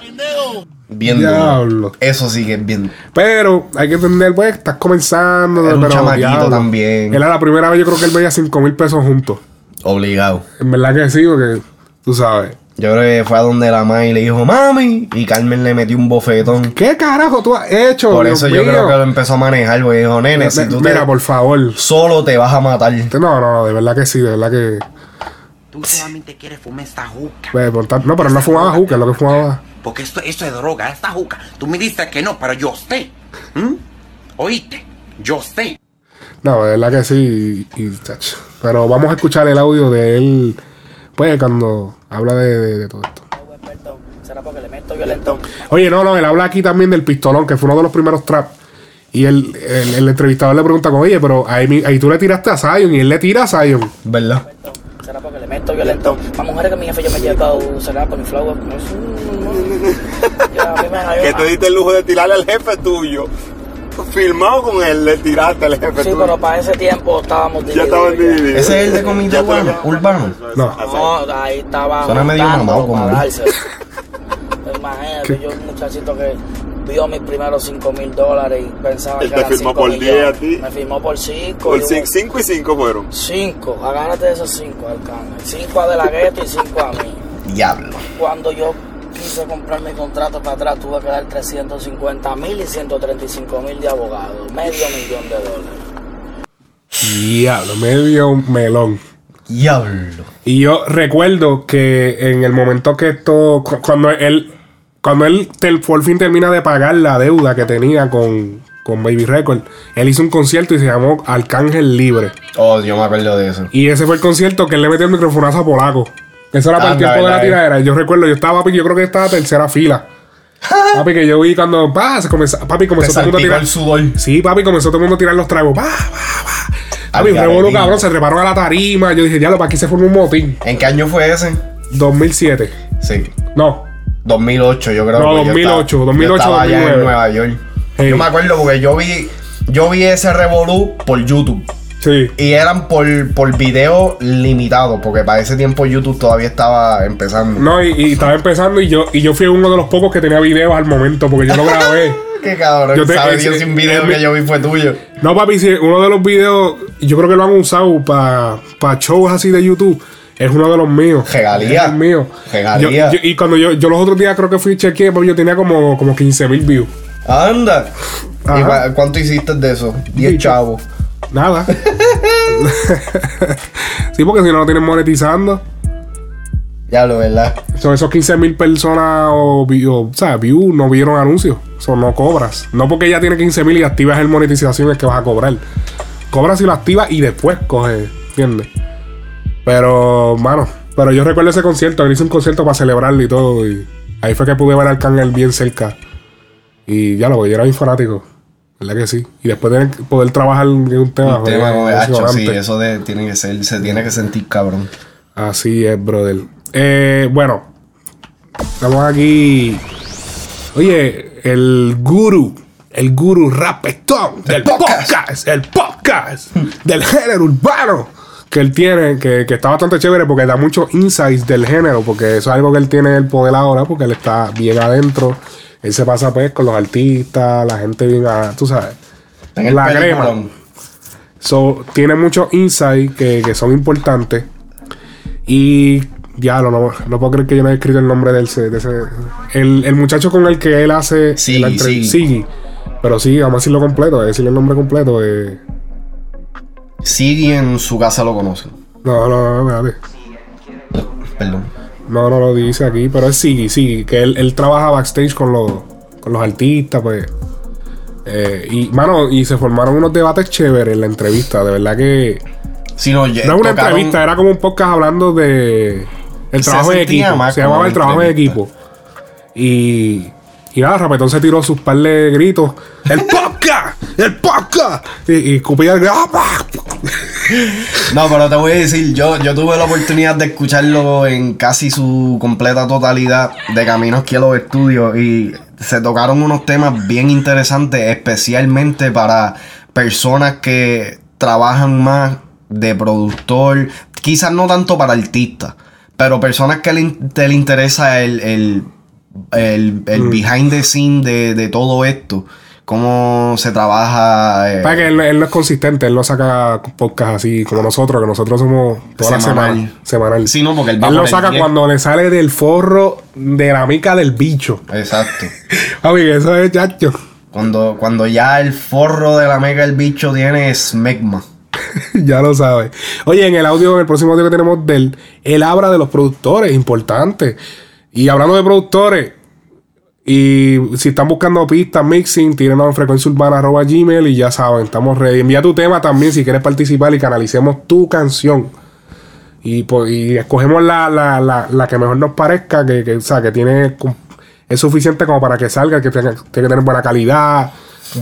Bien Diablo. duro. Eso sí que es bien. Pero hay que entender, pues, estás comenzando. Era un pero, chamaquito diablo. también. Era la primera vez, yo creo que él veía 5 mil pesos juntos. Obligado. En verdad que sí, porque tú sabes. Yo creo que fue a donde la madre le dijo, mami. Y Carmen le metió un bofetón. ¿Qué carajo tú has hecho? Por Dios eso yo mío? creo que lo empezó a manejar, güey. Dijo, nene, si tú Mira, te... por favor. Solo te vas a matar. No, no, de verdad que sí, de verdad que. Tú solamente quieres fumar esta juca. Ve, por tal- No, pero no fumaba juca, es lo que fumaba. Porque esto, esto es droga, esta juca. Tú me dices que no, pero yo sé. ¿Mm? ¿Oíste? Yo sé. No, de verdad que sí. Y, y. Pero vamos a escuchar el audio de él, cuando habla de, de- de todo esto. Será porque le meto violento. Oye, no, no, él habla aquí también del pistolón, que fue uno de los primeros trap. Y el, el, el entrevistador le pregunta, como, oye, pero ahí, mi- ahí tú le tiraste a Zion y él le tira a Zion. ¿Verdad? Será porque le meto violento. A mujeres que mi jefe yo me he llevado, será por mi flow. no es un- Ya, a mí me Que te diste el lujo de tirarle al jefe tuyo. Filmado con él, le tiraste al jefe Sí, tuyo. pero para ese tiempo estábamos Ya estaban divididos. Ese es el de comida urbano. urbano. No. No, ahí estaba. Suena medio mamado como. Imagínate, yo un muchachito que vio mis primeros 5 mil dólares y pensaba Él que te eran firmó 5 por 10 millones. a ti. Me firmó por 5. Por 5 y 5 fueron. 5, agárrate de esos 5, Arcángel. 5 a De La Gueto y 5 a mí. Diablo. Cuando yo quise comprar mi contrato para atrás, tuve que dar 350 mil y 135 mil de abogado. Medio millón de dólares. Diablo, medio melón. Diablo. Y yo recuerdo que en el momento que esto, cu- cuando él, cuando él por fin termina de pagar la deuda que tenía con, con Baby Record, él hizo un concierto y se llamó Arcángel Libre. Oh, yo me acuerdo de eso. Y ese fue el concierto que él le metió el microfonazo a Polaco. Eso era para el tiempo de la ¿verdad? tiradera. Yo recuerdo, yo estaba, papi, yo creo que estaba tercera fila. papi, que yo vi cuando, pa, se comenzó, papi, comenzó todo el mundo a tirar. el sudor. Sí, papi, comenzó todo el mundo a tirar los tragos. Pa, pa, pa. Papi, un cabrón, se treparon a la tarima. Yo dije, diablo, para aquí se formó un motín. ¿En qué año fue ese? 2007. Sí. No. 2008, yo creo. No, porque yo 2008, estaba- 2008, yo estaba allá 2009. en Nueva York. Hey. Yo me acuerdo porque yo vi, yo vi ese revolú por YouTube. Sí. Y eran por, por video limitado, porque para ese tiempo YouTube todavía estaba empezando. No, y, y estaba empezando y yo, y yo fui uno de los pocos que tenía videos al momento porque yo lo grabé. Qué cabrón, Yo te- sabe Dios si un video es que yo vi fue tuyo. No, papi, si uno de los videos, yo creo que lo han usado para shows así de YouTube. Es uno de los míos. Regalía. Es el mío. Regalía. Yo- yo- y cuando yo, yo los otros días creo que fui chequeé, yo tenía como, como 15 mil views. Anda. ¿Y Ajá. cuánto hiciste de eso? 10 chavos. Nada. sí, porque si no lo tienen monetizando. Ya lo, ¿verdad? Son esos 15 mil personas o, o, o sea, views no vieron anuncios. Eso no cobras. No porque ya tiene 15 mil y activas el monetización es que vas a cobrar. Cobras si lo activas y después coges, ¿entiendes? Pero, mano, pero yo recuerdo ese concierto. Él hizo un concierto para celebrarlo y todo. Y ahí fue que pude ver al Arcángel bien cerca. Y ya lo yo era bien fanático. ¿Verdad que sí? Y después de poder trabajar en un tema. Un tema sí, eso de, tiene que ser, se tiene que sentir cabrón. Así es, brother. Eh, bueno, estamos aquí. Oye, el guru, el guru rapetón del podcast. el podcast del género urbano que él tiene, que, que está bastante chévere porque da muchos insights del género, porque eso es algo que él tiene el poder ahora, porque él está bien adentro. Él se pasa pues con los artistas, la gente bien, a- tú sabes, En el la crema. peliculón. So, tiene muchos insights que, que son importantes. Y ya no, no, no puedo creer que yo no haya escrito el nombre del de ese. El, el muchacho con el que él hace. La entre- Siggy. Siggy. Pero sí, vamos a decirlo completo, a decirle el nombre completo. eh. Siggy en su casa lo conoce. No, no, no, espérate. Perdón. No, no lo dice aquí, pero es Siggy, Siggy. Que él, él trabaja backstage con los, con los artistas, pues. Eh, y, mano, y se formaron unos debates chéveres en la entrevista. De verdad que. Sí, no, No es una entrevista, era como un podcast hablando de el trabajo sentía equipo. Se llamaba el trabajo entrevista. equipo. Y, y nada, Rapetón se tiró sus par de gritos. ¡El podcast! ¡El podcast! Y, y escupía el ¡Ah, pa! No, pero te voy a decir, yo, yo tuve la oportunidad de escucharlo en casi su completa totalidad de camino aquí a los estudios y se tocaron unos temas bien interesantes, especialmente para personas que trabajan más de productor, quizás no tanto para artistas, pero personas que le, te le interesa el, el, el, el Mm. behind the scene de, de todo esto, cómo se trabaja. eh, Para que él, él no es consistente, él no saca podcast así como nosotros, que nosotros somos toda la Semanal. semana. Semanal. Sí, no, porque él va Él por lo saca 10. cuando le sale del forro de la mica del bicho. Exacto. Que eso es chacho. Cuando, cuando ya el forro de la mega el bicho tiene smegma. ya lo sabes. Oye, en el audio, en el próximo audio que tenemos de él, él habla de los productores, importante. Y hablando de productores, y si están buscando pistas, mixing, tírenos en frecuencia urbana arroba gmail y ya saben, estamos ready. Envía tu tema también si quieres participar y canalicemos tu canción. Y, pues, y escogemos la, la, la, la que mejor nos parezca, que, que, o sea, que tiene, es suficiente como para que salga, que tenga, tiene que tener buena calidad,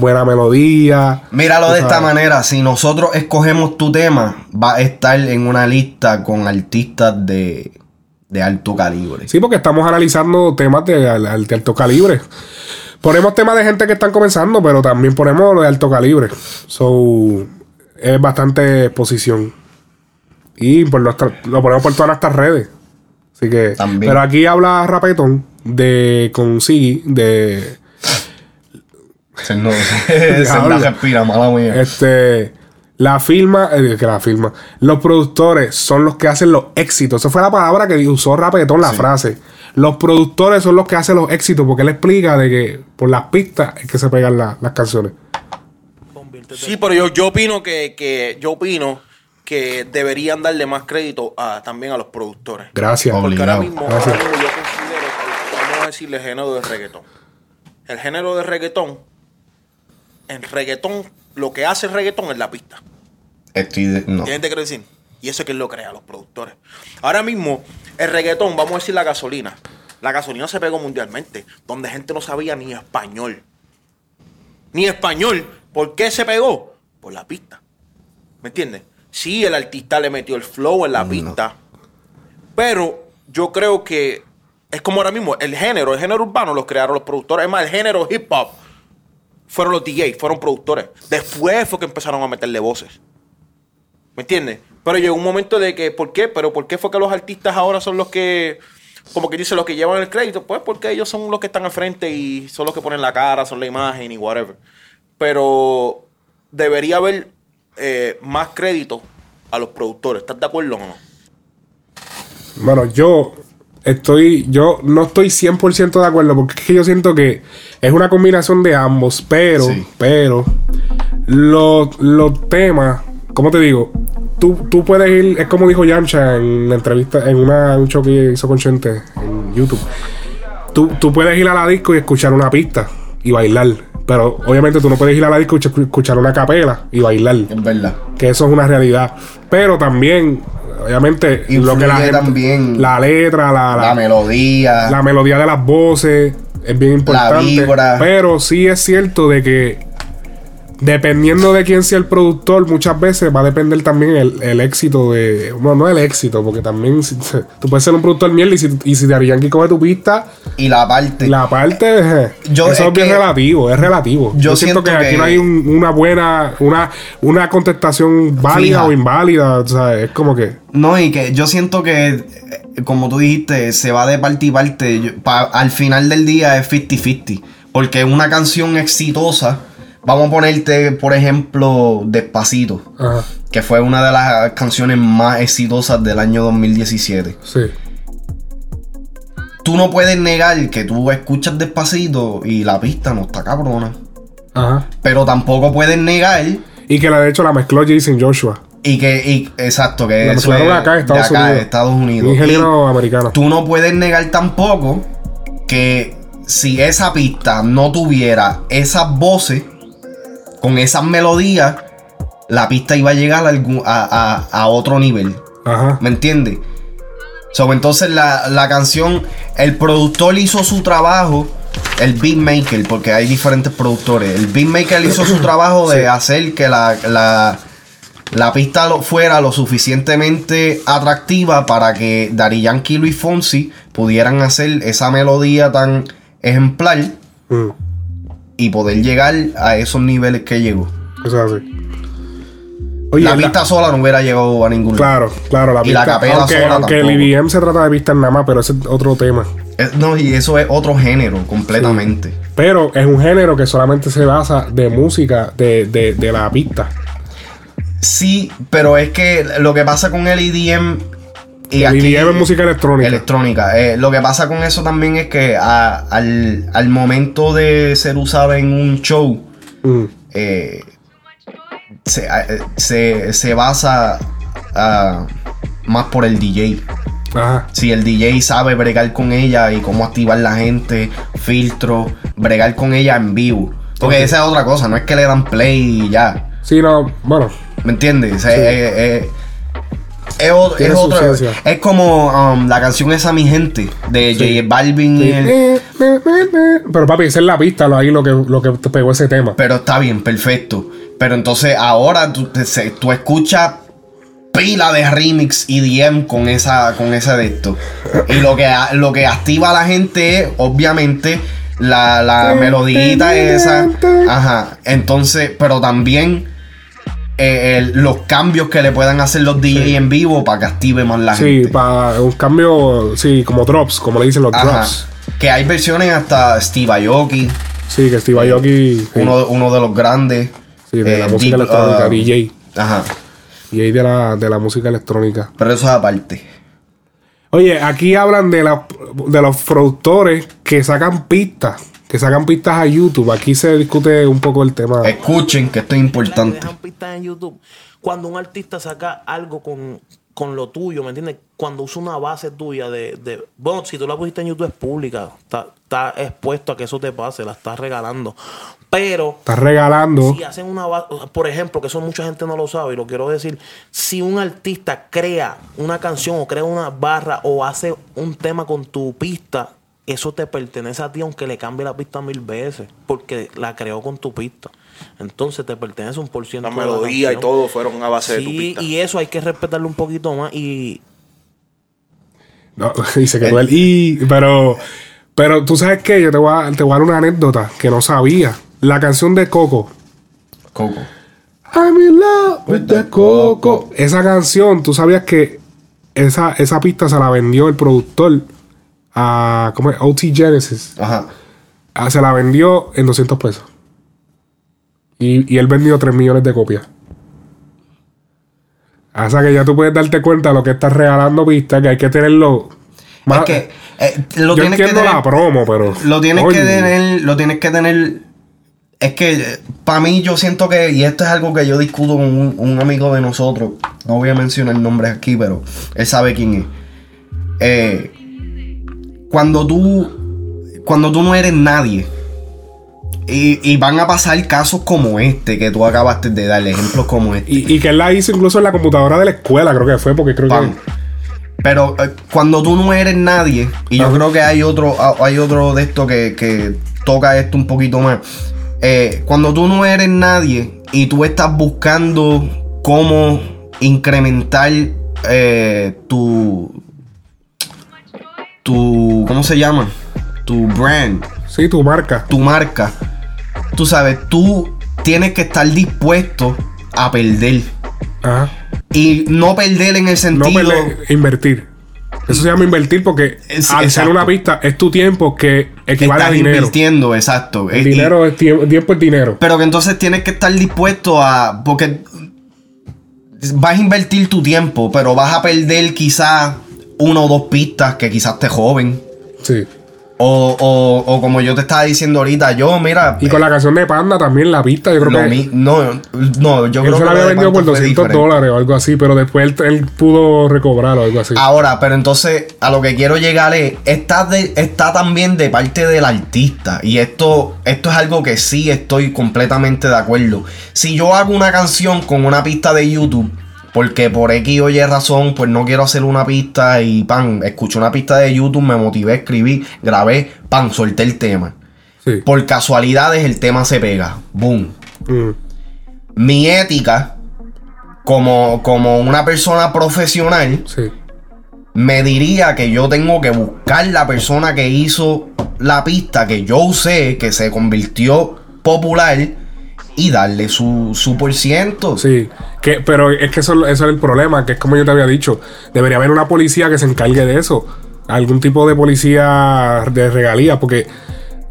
buena melodía. Míralo de esta manera, si nosotros escogemos tu tema, va a estar en una lista con artistas de, de alto calibre. Sí, porque estamos analizando temas de, al- al- de alto calibre. Ponemos temas de gente que están comenzando, pero también ponemos lo de alto calibre. So, es bastante exposición. Y por nuestra- lo ponemos por todas nuestras redes. Así que. Pero aquí habla Rapetón de con Siggy de. Se no, se no respira, mala mía. Este. La firma, eh, que la firma. Los productores son los que hacen los éxitos. Esa fue la palabra que usó Rapetón, la frase. Los productores son los que hacen los éxitos, porque él explica de que por las pistas es que se pegan la- las canciones. Sí, pero yo, yo opino que, que yo opino que deberían darle más crédito a, también a los productores. Gracias. Porque ahora Obligado. mismo, Gracias. ahora mismo yo considero que, vamos a decirle el género de reggaetón. El género de reggaetón, en reggaetón, lo que hace el reggaetón es la pista. Estoy de- no. ¿Entiendes qué quiero decir? Y eso es que lo crea, los productores. Ahora mismo, el reggaetón, vamos a decir la gasolina. La gasolina se pegó mundialmente, donde gente no sabía ni español. Ni español. ¿Por qué se pegó? Por la pista. ¿Me entiendes? Sí, el artista le metió el flow en la pista. Pero yo creo que es como ahora mismo, el género, el género urbano lo crearon los productores. Es más, el género hip hop fueron los DJs, fueron productores. Después fue que empezaron a meterle voces. ¿Me entiendes? Pero llegó un momento de que, ¿por qué? Pero ¿por qué fue que los artistas ahora son los que, como que dice, los que llevan el crédito? Pues porque ellos son los que están al frente y son los que ponen la cara, son la imagen y whatever. Pero debería haber eh, más crédito a los productores. ¿Estás de acuerdo o no? Bueno, yo estoy, yo no estoy 100% de acuerdo porque es que yo siento que es una combinación de ambos, pero, pero, los, los temas, ¿cómo te digo? Tú, tú puedes ir, es como dijo Yamcha en la entrevista, en una, un show que hizo con Chente en YouTube. Tú, tú puedes ir a la disco y escuchar una pista y bailar. Pero obviamente tú no puedes ir a la disco y escu- escuchar una capela y bailar. Es verdad. Que eso es una realidad. Pero también, obviamente, lo que la Influye gente- también la letra, la, la melodía. la melodía de las voces es bien importante. vibra. Pero sí es cierto de que dependiendo de quién sea el productor, muchas veces va a depender también el, el éxito de. Bueno, no el éxito, porque también si- tú puedes ser un productor miel y si, y si Yankee coge tu pista. Y la parte. La parte. eh, Yo- eso es bien relativo, es relativo. Yo Yo, siento, que, siento aquí no hay un- una buena. Una, una contestación válida Fija. o inválida. O sea, es como que. No, y que yo siento que, eh, como tú dijiste, se va de parte y parte. Yo- pa- al final del día es 50-50. Porque una canción exitosa, vamos a ponerte, por ejemplo, Despacito, Ajá. que fue una de las canciones más exitosas del año 2017. Sí. Tú no puedes negar que tú escuchas Despacito y la pista no está cabrona. Ajá. Pero tampoco puedes negar. Y que la de hecho la mezcló Jason Joshua. Y que, y- exacto, que La eso es acá en Estados de acá, Unidos. de Estados Unidos. Un Y ingeniero americano. tú no puedes negar tampoco que si esa pista no tuviera esas voces, con esas melodías, la pista iba a llegar a, a, a- otro nivel. Ajá. ¿Me entiendes? So, entonces la, la canción, el productor hizo su trabajo, el beatmaker, porque hay diferentes productores. El beatmaker hizo su trabajo de hacer que la, la, la pista lo- fuera lo suficientemente atractiva para que Daddy Yankee y Luis Fonsi pudieran hacer esa melodía tan ejemplar Mm. Y poder llegar a esos niveles que llegó. Eso es así. la la- pista sola no hubiera llegado a ningún Claro, claro, la y pista. la capela aunque sola aunque el. IBM se trata de pistas nada más, pero ese es otro tema. No, y eso es otro género completamente. Pero es un género que solamente se basa de música de, de, de la pista. Sí, pero es que lo que pasa con el EDM. Y aquí- EDM es música electrónica. Electrónica. Eh, lo que pasa con eso también es que a- al, al momento de ser usado en un show, Mm. eh, se, eh, se- se basa ah, más por el DJ. Ajá. Si el DJ sabe bregar con ella y cómo activar la gente, filtro, bregar con ella en vivo. Porque esa es otra cosa, no es que le dan play y ya. Sí, no, bueno. ¿Me entiendes? Sí. eh, Es, otro. Es como um, la canción esa mi gente de J Balvin. y Sí. el- eh, eh. Pero papi, esa es la pista, lo- ahí lo que, lo que te pegó ese tema. Pero está bien, perfecto. Pero entonces ahora tú, te- tú escuchas pila de remix EDM con esa con ese de esto. Y lo que, lo que activa a la gente es, obviamente, la, la melodita esa. Ajá. Entonces, pero también eh, el- los cambios que le puedan hacer los DJ en vivo para que active más la Sí, gente. para un cambio, sí, como drops, como le dicen los Ajá. drops. Que hay versiones hasta Steve Aoki. Sí, que Steve Aoki, sí. Uno, uno de los grandes. Sí, de eh, la música Deep, electrónica, uh, DJ. Ajá. DJ de la, de la música electrónica. Pero eso es aparte. Oye, aquí hablan de, la- de los productores que sacan pistas, que sacan pistas a YouTube. Aquí se discute un poco el tema. Escuchen que esto es importante. dejan pistas en YouTube. Cuando un artista saca algo con, con lo tuyo, ¿me entiendes? Cuando usa una base tuya de, de- Bueno, si tú la pusiste en YouTube es pública. Está, está expuesto a que eso te pase, la estás regalando. Pero Estás regalando. si hacen una base, por ejemplo, que eso mucha gente no lo sabe y lo quiero decir, si un artista crea una canción o crea una barra o hace un tema con tu pista, eso te pertenece a ti aunque le cambie la pista mil veces, porque la creó con tu pista. Entonces te pertenece un por ciento. La de melodía y todo fueron a base de tu Sí, pista. y eso hay que respetarlo un poquito más y No, y se quedó el y. Pero, pero tú sabes que yo te voy, a, te voy a dar una anécdota que no sabía. La canción de Coco. Coco. I'm in love with the Coco. Esa canción, tú sabías que esa, esa pista se la vendió el productor a ¿cómo es? OT Genesis. Ajá. Ah, se la vendió en 200 pesos. Y, y él vendió 3 millones de copias. O sea que ya tú puedes darte cuenta de lo que estás regalando pistas, que hay que tenerlo. más- que eh, lo yo tienes que tener- la promo, pero. Lo tienes que tener, lo tienes que tener. Es que para mí yo siento que, y esto es algo que yo discuto con un, un amigo de nosotros, no voy a mencionar nombres aquí, pero él sabe quién es. Eh, cuando tú, cuando tú no eres nadie, y, y van a pasar casos como este que tú acabaste de dar, ejemplos como este. Y, y que él la hizo incluso en la computadora de la escuela, creo que fue, porque creo Pam. que. Pero eh, cuando tú no eres nadie, y yo creo que hay otro, ah, hay otro de esto que, que toca esto un poquito más. Eh, cuando tú no eres nadie y tú estás buscando cómo incrementar eh, tu. Tu. ¿Cómo se llama? Tu brand. Sí, tu marca. Tu marca. Tú sabes, tú tienes que estar dispuesto a perder. Ajá. Y no perder en el No sentido. perder, invertir. Eso se llama invertir porque Es- al ser exacto. una pista es tu tiempo que equivale Estás a dinero. invirtiendo, exacto. El y- dinero es tiempo, tiempo es dinero. pero que entonces tienes que estar dispuesto a. Porque vas a invertir tu tiempo, pero vas a perder quizás una o dos pistas que quizás te joven. Sí. O, o, o como yo te estaba diciendo ahorita, yo, mira. Y con la canción de Panda también, la pista, yo creo que. mi- no, no, yo él creo se que la había vendido por Panda fue 200 diferente. dólares o algo así, pero después él, él pudo recobrar o algo así. Ahora, pero entonces a lo que quiero llegar es, está, de- está también de parte del artista. Y esto, esto es algo que sí estoy completamente de acuerdo. Si yo hago una canción con una pista de YouTube, porque por X o Y razón, pues no quiero hacer una pista y pan, escuché una pista de YouTube, me motivé, escribí, grabé, pan, solté el tema. Sí. Por casualidades el tema se pega. Boom. Mm. Mi ética, como, como una persona profesional, Sí. me diría que yo tengo que buscar la persona que hizo la pista que yo usé, que se convirtió popular, y darle su, su por ciento. Sí, que, pero es que eso, eso es el problema, que es como yo te había dicho, debería haber una policía que se encargue de eso, algún tipo de policía de regalía, porque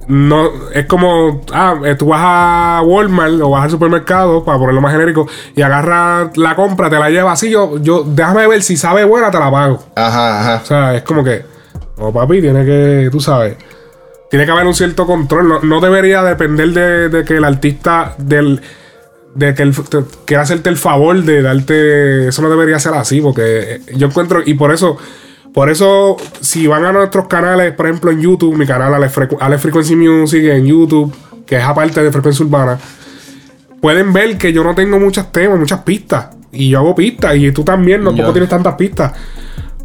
no es como, ah, eh, tú vas a Walmart o vas al supermercado, para ponerlo más genérico, y agarras la compra, te la llevas así, yo, yo, déjame ver si sabe buena, te la pago. Ajá, ajá. O sea, es como que, no papi, tiene que, tú sabes, tiene que haber un cierto control. No, no debería depender de, de que el artista del de que él quiera hacerte el favor de darte. Eso no debería ser así, porque eh, yo encuentro. Y por eso, por eso, si van a nuestros canales, por ejemplo en YouTube, mi canal Ale, Frecu- Ale Frequency Music en YouTube, que es aparte de Frecuencia Urbana, pueden ver que yo no tengo muchos temas, muchas pistas. y yo hago pistas. Y tú también, no tampoco tienes tantas pistas.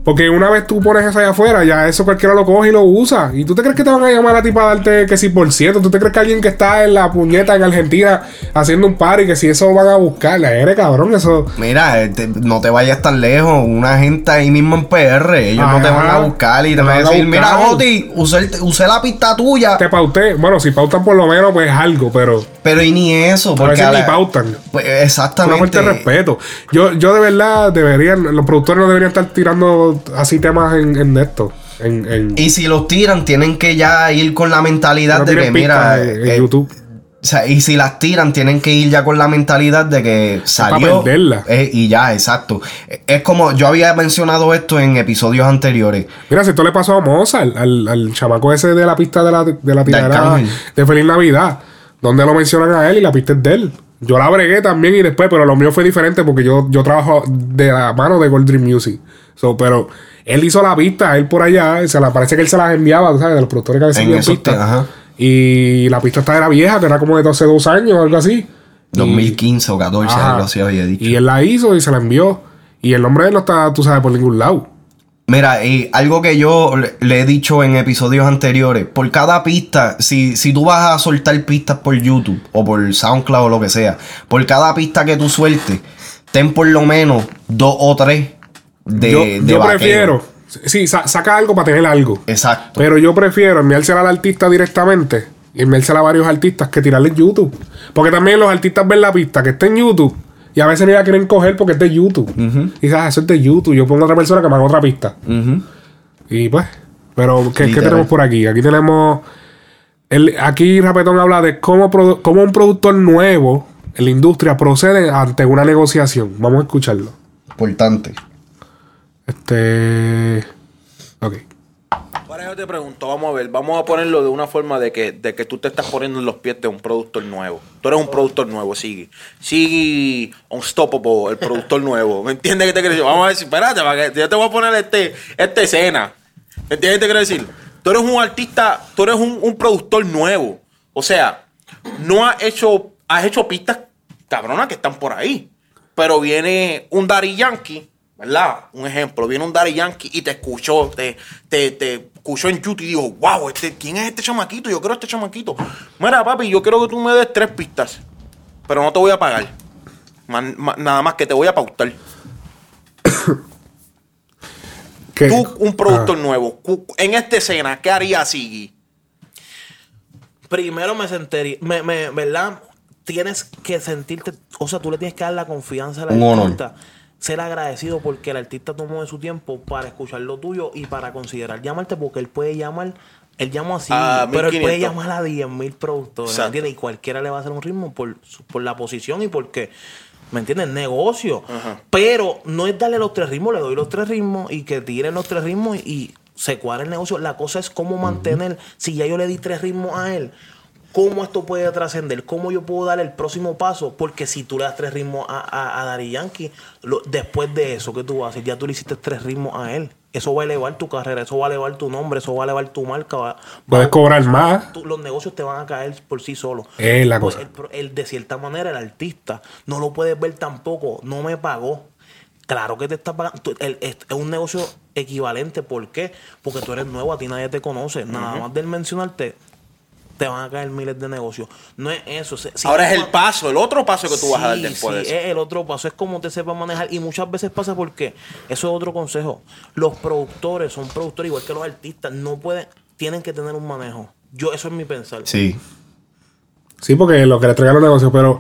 Porque una vez tú pones eso allá afuera, ya eso cualquiera lo coge y lo usa. ¿Y tú te crees que te van a llamar a ti para darte que si por ciento? ¿Tú te crees que alguien que está en la puñeta en Argentina haciendo un party, que si eso van a buscar? Eres cabrón, eso. Mira, eh, te- no te vayas tan lejos. Una gente ahí mismo en PR, ellos no te van a buscar y te van a decir: Mira. Joti, usé, usé la pista tuya. Te pauté. Bueno, si pautan por lo menos, pues algo, pero. Pero y ni eso, A porque veces a ni la- pautan. Pues, Una exactamente. falta de respeto. Yo, yo de verdad deberían, los productores no deberían estar tirando así temas en, en esto. En, en- Y si los tiran, tienen que ya ir con la mentalidad no de que, mira, en, eh, YouTube. O sea, y si las tiran, tienen que ir ya con la mentalidad de que salió. perderla. eh, y ya, exacto. Eh, Es como yo había mencionado esto en episodios anteriores. Mira, si esto le pasó a Mozart, al, al chamaco ese de la pista de la, de la tiradera de Feliz Navidad, donde lo mencionan a él y la pista es de él. Yo la bregué también y después, pero lo mío fue diferente porque yo, yo trabajo de la mano de Gold Dream Music. So, pero él hizo la pista, él por allá, se la, parece que él se las enviaba, ¿sabes? De los productores que esos pistas. ajá. Y la pista esta era vieja, que era como de hace dos años o algo así. 2015 o 14, Ajá. algo así había dicho. Y él la hizo y se la envió. Y el nombre de él no está, tú sabes, por ningún lado. Mira, y algo que yo le, he dicho en episodios anteriores, por cada pista, si, si tú vas a soltar pistas por YouTube o por SoundCloud o lo que sea, por cada pista que tú sueltes, ten por lo menos dos o tres de, yo de yo prefiero. Sí, sa- saca algo para tener algo. Exacto. Pero yo prefiero enviársela al artista directamente y enviársela a varios artistas que tirarle en YouTube. Porque también los artistas ven la pista que está en YouTube y a veces ni la quieren coger porque es de YouTube. Y dices, ah, eso es de YouTube. Yo pongo a otra persona que me haga otra pista. Y pues, pero ¿qué, tenemos por aquí? Aquí tenemos. el- aquí Rapetón habla de cómo, cómo un productor nuevo en la industria procede ante una negociación. Vamos a escucharlo. Importante. Este. Ok. Yo te pregunto, vamos a ver, vamos a ponerlo de una forma de que, de que tú te estás poniendo en los pies de un productor nuevo. Tú eres un productor nuevo, sigue. Sigue Unstoppable, el productor nuevo. ¿Me entiendes qué te quiero decir? Vamos a si, espérate, para yo te voy a poner este, esta escena. ¿Me entiendes qué te quiero decir? Tú eres un artista, tú eres un, un productor nuevo. O sea, no has hecho, has hecho pistas cabronas que están por ahí. Pero viene un Daddy Yankee, ¿verdad? Un ejemplo, viene un Daddy Yankee y te escuchó, te, te escuchó en YouTube y dijo, wow, este, ¿quién es este chamaquito? Yo quiero este chamaquito. Mira, papi, yo quiero que tú me des tres pistas, pero no te voy a pagar. Man- nada más que te voy a pautar. ¿Qué? Tú, un productor Ah. nuevo, en esta escena, ¿qué haría Siggy? Primero me sentiría, me, me- ¿verdad? Tienes que sentirte, o sea, tú le tienes que dar la confianza al Un honor. Ser agradecido porque el artista tomó de su tiempo para escuchar lo tuyo y para considerar llamarte porque él puede llamar, él llama así, A pero él puede 1500. llamar a 10.000 productores, ¿me entiendes? Y cualquiera le va a hacer un ritmo por, su- por la posición y porque, ¿me entiendes? Negocio. Pero no es darle los tres ritmos, le doy los tres ritmos y que tiren los tres ritmos y se cuadra el negocio. La cosa es cómo mantener, si ya yo le di tres ritmos a él, cómo esto puede trascender, cómo yo puedo dar el próximo paso, porque si tú le das tres ritmos a, a, a Daddy Yankee, lo- después de eso, ¿qué tú hacer? Ya tú le hiciste tres ritmos a él. Eso va a elevar tu carrera, eso va a elevar tu nombre, eso va a elevar tu marca. va- Puedes va- cobrar más. los negocios te van a caer por sí solos. Es la Pues cosa. el de cierta manera, el artista no lo puedes ver tampoco. No me pagó. Claro que te está pagando. Es un negocio equivalente. ¿Por qué? Porque tú eres nuevo, a ti nadie te conoce. Nada más del mencionarte, te van a caer miles de negocios. No es eso. si Ahora es el paso, el otro paso que tú vas a dar Sí, después sí, de eso. es el otro paso. Es como te sepas manejar. Y muchas veces pasa porque, eso es otro consejo. Los productores son productores igual que los artistas. No pueden, tienen que tener un manejo. Yo, eso es mi pensar. Sí. Sí, porque lo que le traigan los negocios, pero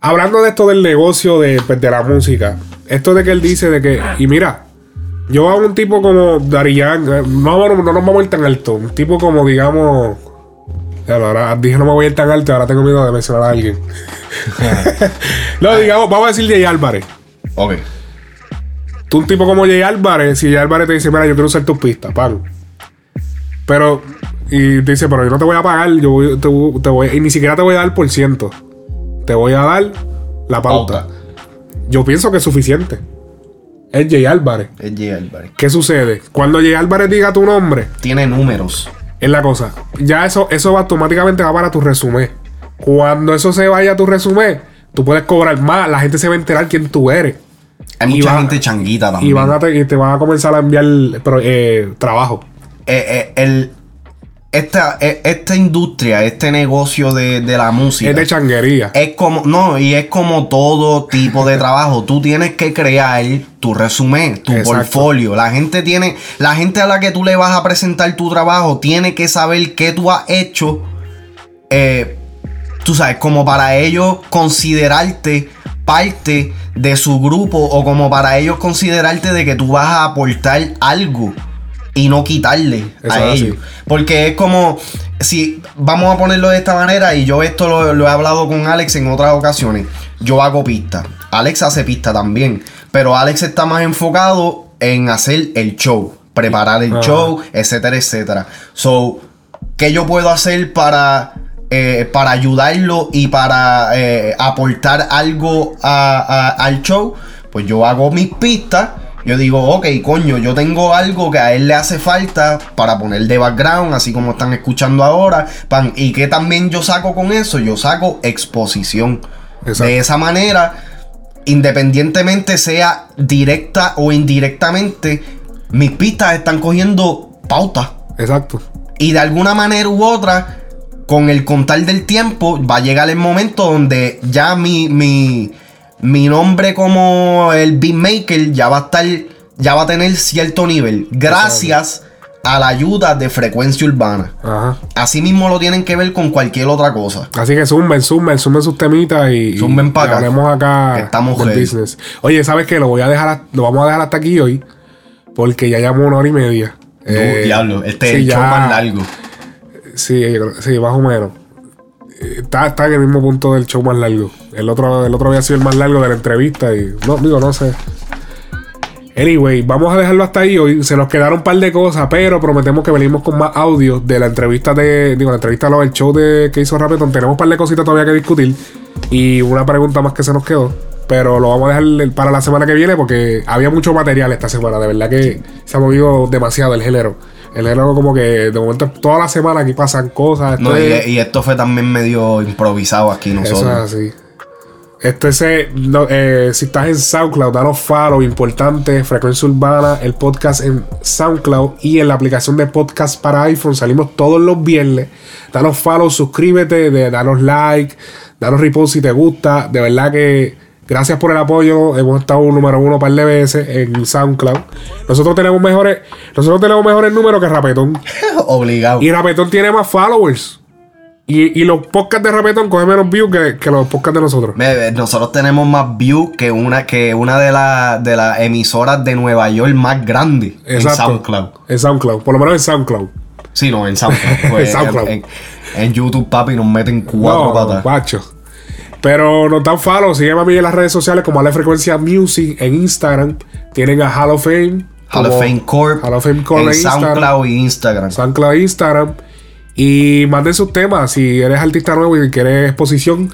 hablando de esto del negocio de, pues, de la música, esto de que él dice de que, y mira, yo a un tipo como Darían, no, no, no nos vamos a ir tan alto, un tipo como, digamos, ya, ahora dije no me voy a ir tan alto, ahora tengo miedo de mencionar a alguien. no, digamos, vamos a decir Jay Álvarez. Ok. Tú, un tipo como Jay Álvarez, si Jay Álvarez te dice, mira, yo quiero usar tus pistas, pan. Pero, y te dice, pero yo no te voy a pagar, yo voy- te, voy- te voy, y ni siquiera te voy a dar por ciento. Te voy a dar la pauta. Yo pienso que es suficiente. Es Jay Álvarez. Es Jay Álvarez. ¿Qué sucede? Cuando Jay Álvarez diga tu nombre, Tiene números. Es la cosa. Ya eso, eso automáticamente va para tu resumen. Cuando eso se vaya a tu resumen, tú puedes cobrar más. La gente se va a enterar quién tú eres. Hay Y mucha va- gente changuita también. Y, van a te, y te van a comenzar a enviar eh, trabajo. Eh, eh, el, esta, eh, esta industria, este negocio de, de la música. Es de changuería. Es como, no, y es como todo tipo de trabajo. Tú tienes que crear tu resumen, tu Exacto. portfolio. La gente tiene, la gente a la que tú le vas a presentar tu trabajo tiene que saber qué tú has hecho. eh, tú sabes, como para ellos considerarte parte de su grupo o como para ellos considerarte de que tú vas a aportar algo y no quitarle Eso a así. ellos. Porque es como, si vamos a ponerlo de esta manera, y yo esto lo, lo he hablado con Alex en otras ocasiones, yo hago pista, Alex hace pista también, pero Alex está más enfocado en hacer el show, preparar el show, etcétera, etcétera. So, ¿qué yo puedo hacer para... eh, para ayudarlo y para eh, aportar algo a- a- al show, pues yo hago mis pistas yo digo, ok, coño, yo tengo algo que a él le hace falta para poner de background, así como están escuchando ahora. pan, y que también yo saco con eso, yo saco exposición. De esa manera, independientemente sea directa o indirectamente, mis pistas están cogiendo pauta. Exacto. Y de alguna manera u otra, con el contar del tiempo, va a llegar el momento donde ya mi, mi, mi nombre como el beatmaker ya va a estar, ya va a tener cierto nivel. Gracias a la ayuda de frecuencia urbana. Ajá. Así mismo lo tienen que ver con cualquier otra cosa. Así que zumben, zumben, zumben sus temitas y, Zumben y pa' acá. hablemos acá Que estamos del business. Oye, ¿sabes qué? Lo voy a dejar, lo vamos a dejar hasta aquí hoy. Porque ya llevamos una hora y media. Eh, diablo, este es el show ya- más largo. Sí, sí, más o menos. Está, está en el mismo punto del show más largo. El otro, el otro había sido el más largo de la entrevista y no, digo, no sé. Anyway, vamos a dejarlo hasta ahí hoy. Se nos quedaron un par de cosas, pero prometemos que venimos con más audio de la entrevista de. Digo, la entrevista no, el show de que hizo Rapeton. Tenemos un par de cositas todavía que discutir. Y una pregunta más que se nos quedó. Pero lo vamos a dejar para la semana que viene porque había mucho material esta semana. De verdad que se ha movido demasiado el género. El género como que de momento toda la semana aquí pasan cosas. No, Esto y, es- y esto fue también medio improvisado aquí nosotros. eso es así. Este es, eh, no, eh, si estás en SoundCloud, danos follow, importante, Frecuencia Urbana, el podcast en SoundCloud y en la aplicación de podcast para iPhone. Salimos todos los viernes. Danos follow, suscríbete, de, danos like, danos repost si te gusta. De verdad que gracias por el apoyo. Hemos estado número uno un par de veces en SoundCloud. Nosotros tenemos mejores, nosotros tenemos mejores números que Rapetón. Obligado. Y Rapetón tiene más followers. Y, y los podcasts de Rapetón cogen menos views que, que los podcasts de nosotros. Nosotros tenemos más views que una, que una de las de las emisoras de Nueva York más grandes en Exacto. SoundCloud. En SoundCloud. Por lo menos en SoundCloud. Sí, no, en SoundCloud. Pues, En SoundCloud. En, en YouTube, papi, nos meten cuatro No, patas. Pero nos dan follow. Sígueme a mí en las redes sociales como Ale Frecuencia Music en Instagram. Tienen a Hall of Fame. Hall of Fame Corp. Hall of Fame Corp en. SoundCloud y Instagram. SoundCloud e Instagram. Y manden sus temas. Si eres artista nuevo y quieres exposición,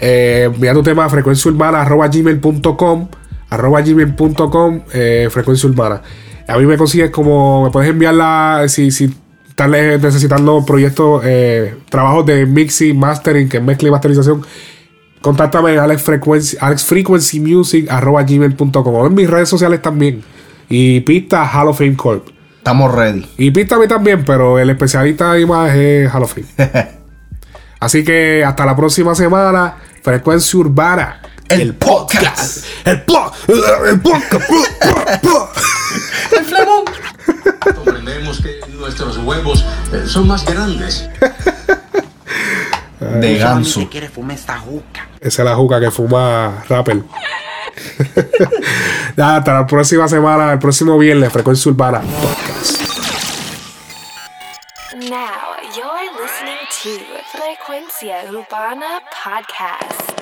eh, envía tu tema a frecuenciaurbana arroba gmail.com arroba gmail.com eh, frecuencia urbana. A mí me consigues como, me puedes enviarla si, si estás necesitando proyectos, eh, trabajos de mixing, mastering, que es mezcla y masterización. Contáctame en Alex Frequency, Alex Frequency Music arroba gmail.com o en mis redes sociales también. Y pista Hall of Fame Corp. Estamos ready. Y pista a mí también, pero el especialista de más es Hall of Fame. Así que hasta la próxima semana. Frecuencia Urbana. El, podcast. El, po- el podcast. el flemón. Comprendemos que nuestros huevos eh, son más grandes. De ganso. quiere fumar esta juca. Esa es la juca que fuma Rapper. Ya, hasta la próxima semana, el próximo viernes, Frecuencia Urbana Podcast. Now you're listening to Frecuencia Urbana Podcast.